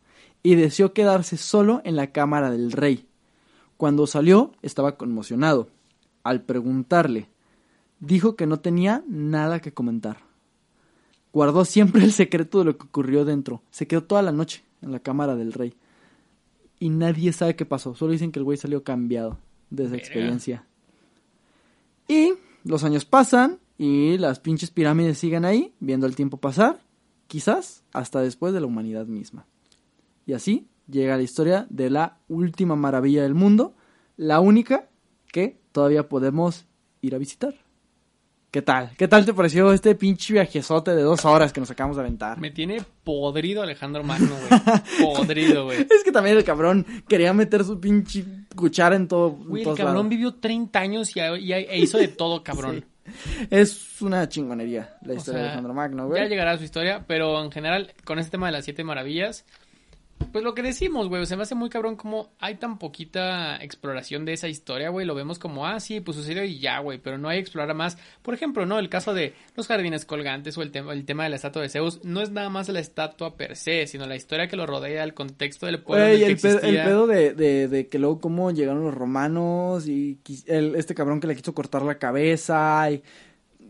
y deseó quedarse solo en la cámara del rey. Cuando salió estaba conmocionado. Al preguntarle, dijo que no tenía nada que comentar. Guardó siempre el secreto de lo que ocurrió dentro. Se quedó toda la noche en la cámara del rey. Y nadie sabe qué pasó. Solo dicen que el güey salió cambiado de esa experiencia. Y los años pasan y las pinches pirámides siguen ahí, viendo el tiempo pasar, quizás hasta después de la humanidad misma. Y así llega la historia de la última maravilla del mundo, la única que todavía podemos ir a visitar. ¿Qué tal? ¿Qué tal te pareció este pinche viajezote de dos horas que nos acabamos de aventar? Me tiene podrido Alejandro Magno, güey. podrido, güey. Es que también el cabrón quería meter su pinche cuchara en todo. Güey, el cabrón lados. vivió 30 años y, y- e hizo de todo, cabrón. Es una chingonería la O historia de Alejandro Magno, güey. Ya llegará a su historia, pero en general, con este tema de las siete maravillas, Pues lo que decimos, güey, se me hace muy cabrón como hay tan poquita exploración de esa historia, güey, lo vemos como, ah, sí, pues sucedió y ya, güey, pero no hay explorar más. Por ejemplo, ¿no? El caso de los jardines colgantes o el, tema el tema de la estatua de Zeus, no es nada más la estatua per se, sino la historia que lo rodea, el contexto del pueblo. En el, el, que pedo, el pedo de, de, de que luego cómo llegaron los romanos y el, este cabrón que le quiso cortar la cabeza y...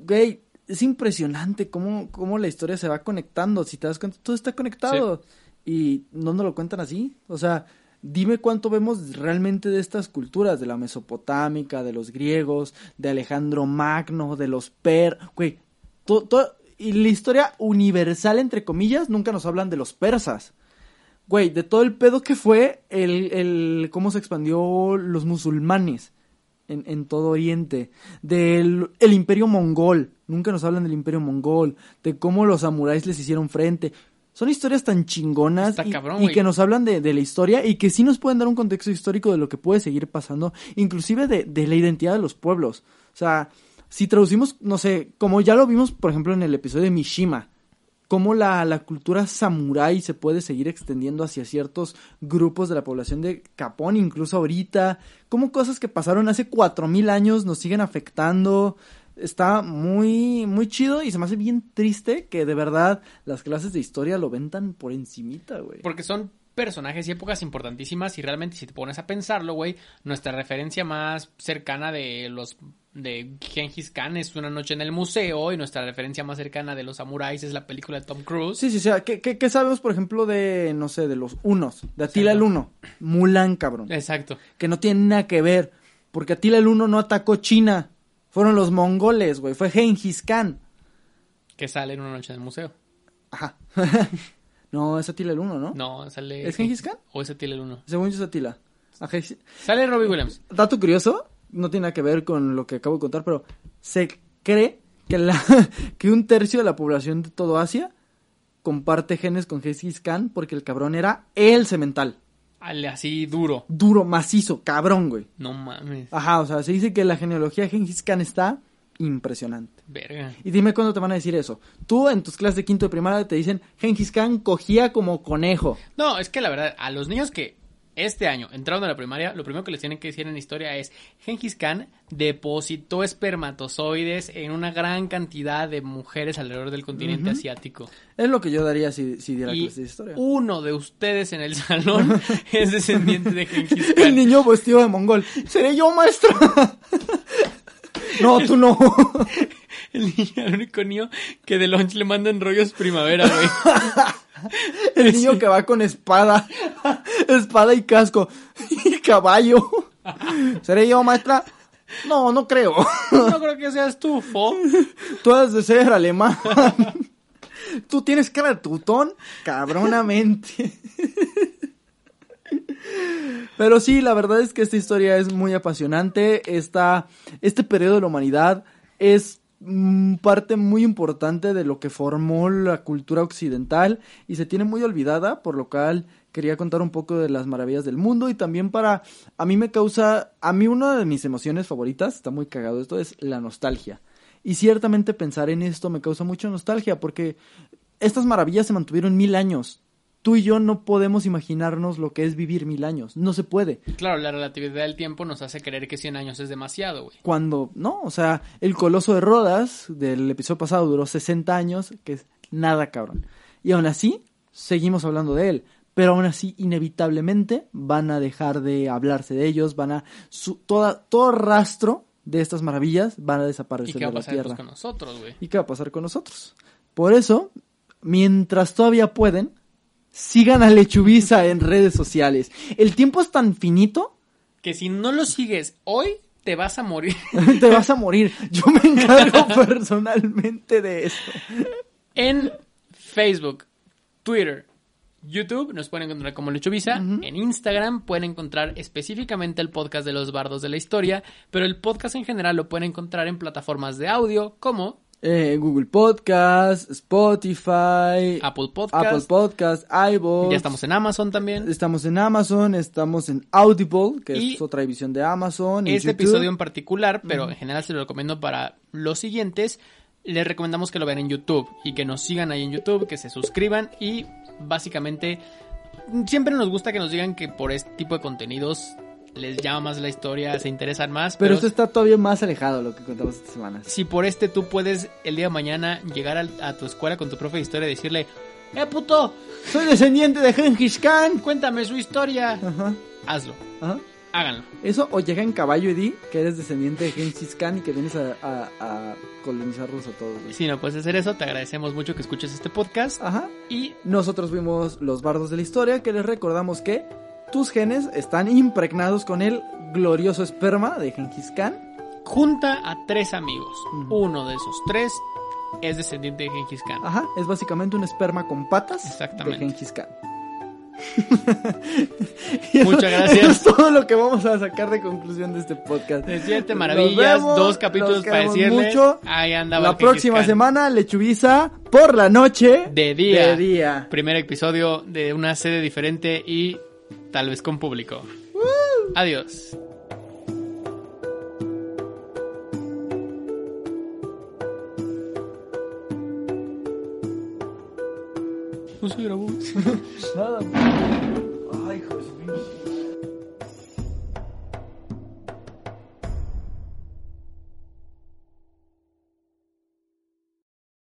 Güey, es impresionante cómo, cómo la historia se va conectando. Si te das cuenta, todo está conectado. Y no nos lo cuentan así. O sea, dime cuánto vemos realmente de estas culturas, de la mesopotámica, de los griegos, de Alejandro Magno, de los per... Güey, to- to- y la historia universal, entre comillas, nunca nos hablan de los persas. Güey, de todo el pedo que fue el, el cómo se expandió los musulmanes en, en todo Oriente, del el imperio mongol, nunca nos hablan del imperio mongol, de cómo los samuráis les hicieron frente. Son historias tan chingonas y, cabrón, y güey. que nos hablan de, de la historia y que sí nos pueden dar un contexto histórico de lo que puede seguir pasando, inclusive de, de la identidad de los pueblos. O sea, si traducimos, no sé, como ya lo vimos, por ejemplo, en el episodio de Mishima, cómo la, la cultura samurái se puede seguir extendiendo hacia ciertos grupos de la población de Japón, incluso ahorita, cómo cosas que pasaron hace cuatro mil años nos siguen afectando. Está muy, muy chido y se me hace bien triste que de verdad las clases de historia lo ven tan por encimita, güey. Porque son personajes y épocas importantísimas y realmente si te pones a pensarlo, güey, nuestra referencia más cercana de los de Gengis Khan es Una noche en el museo y nuestra referencia más cercana de los samuráis es la película de Tom Cruise. Sí, sí, o sea, ¿qué, qué, qué sabemos, por ejemplo, de, no sé, de los unos? De Atila el. Uno, Mulan, cabrón. Exacto. que no tiene nada que ver, porque Atila el Uno no atacó China, fueron los mongoles, güey, fue Gengis Khan. Que sale en Una noche en el museo. Ajá. no, es Atila el Uno, ¿no? No, sale ¿Es Gengis Khan? o es Attila el 1. Según yo es Atila. Ajá. Sale Robbie Williams. Dato curioso, no tiene nada que ver con lo que acabo de contar, pero se cree que, la, que un tercio de la población de todo Asia comparte genes con Gengis Khan porque el cabrón era el cemental. Así duro. Duro, macizo, cabrón, güey. No mames. Ajá, o sea, se dice que la genealogía de Gengis Khan está impresionante. Verga. Y dime cuándo te van a decir eso. Tú en tus clases de quinto de primaria te dicen Gengis Khan cogía como conejo. No, es que la verdad, a los niños que este año entraron a la primaria, lo primero que les tienen que decir en historia es Gengis Khan depositó espermatozoides en una gran cantidad de mujeres alrededor del continente asiático. Es lo que yo daría si, si diera Y clase de historia. uno de ustedes en el salón es descendiente de Gengis El Khan. niño vestido de mongol. ¿Seré yo, maestra? no, tú no. El niño, el único niño que de lunch le mandan rollos primavera, güey. El niño que va con espada. Espada y casco. Y caballo. ¿Seré yo, maestra? No, no creo. No creo que seas tú, Fo. Tú has de ser alemán. Tú tienes cara de tutón, cabronamente. Pero sí, la verdad es que esta historia es muy apasionante. Esta, este periodo de la humanidad es parte muy importante de lo que formó la cultura occidental y se tiene muy olvidada, por lo cual quería contar un poco de las maravillas del mundo y también para, a mí me causa, a mí una de mis emociones favoritas, está muy cagado esto, es la nostalgia. Y ciertamente pensar en esto me causa mucha nostalgia porque estas maravillas se mantuvieron mil años. Tú y yo no podemos imaginarnos lo que es vivir mil años. No se puede. Claro, la relatividad del tiempo nos hace creer que 100 años es demasiado, güey. Cuando, no, o sea, el coloso de Rodas del episodio pasado duró 60 años, que es nada cabrón. Y aún así, seguimos hablando de él. Pero aún así, inevitablemente, van a dejar de hablarse de ellos, van a... Su, toda, todo rastro de estas maravillas van a ¿Y desaparecer qué va de a la pasar Tierra. pues, con nosotros, güey? ¿Y qué va a pasar con nosotros? Por eso, mientras todavía pueden, sigan a Lechubiza en redes sociales. El tiempo es tan finito, Que si no lo sigues hoy, te vas a morir. te vas a morir. Yo me encargo personalmente de eso. En Facebook, Twitter, YouTube nos pueden encontrar como Lechubiza. En Instagram pueden encontrar específicamente el podcast de los bardos de la historia, pero el podcast en general lo pueden encontrar en plataformas de audio como Eh, Google Podcast, Spotify, Apple Podcast. Apple Podcast, iVoox. Ya estamos en Amazon también. Estamos en Amazon, estamos en Audible, que Y es otra división de Amazon. Este YouTube. episodio en particular, pero en general se lo recomiendo para los siguientes. Les recomendamos que lo vean en YouTube y que nos sigan ahí en YouTube, que se suscriban y básicamente siempre nos gusta que nos digan que por este tipo de contenidos les llama más la historia, se interesan más. Pero, esto está todavía más alejado de lo que contamos esta semana. si por este tú puedes el día de mañana llegar a, tu escuela con tu profe de historia y decirle, ¡Eh, puto! Soy descendiente de Genghis Khan. Cuéntame su historia. Ajá, Hazlo, ajá. háganlo. Eso, o llega en caballo y di que eres descendiente de Genghis Khan y que vienes a, a, a colonizarlos a todos. Si no puedes hacer eso, te agradecemos mucho que escuches este podcast. Ajá. Y Nosotros vimos los bardos de la historia que les recordamos que tus genes están impregnados con el glorioso esperma de Genghis Khan. junta a tres amigos. Uno de esos tres es descendiente de Genghis Khan. Ajá, es básicamente un esperma con patas Exactamente. de Genghis Khan. Muchas gracias. Eso es todo lo que vamos a sacar de conclusión de este podcast. De siete maravillas, vemos, dos capítulos los para queremos decirle. mucho. Ahí andaba La próxima Khan. semana, Lechubiza por la noche. De día. De día. Primer episodio de una sede diferente y tal vez con público. Adiós. No se grabó. Nada. Ay, Dios mío.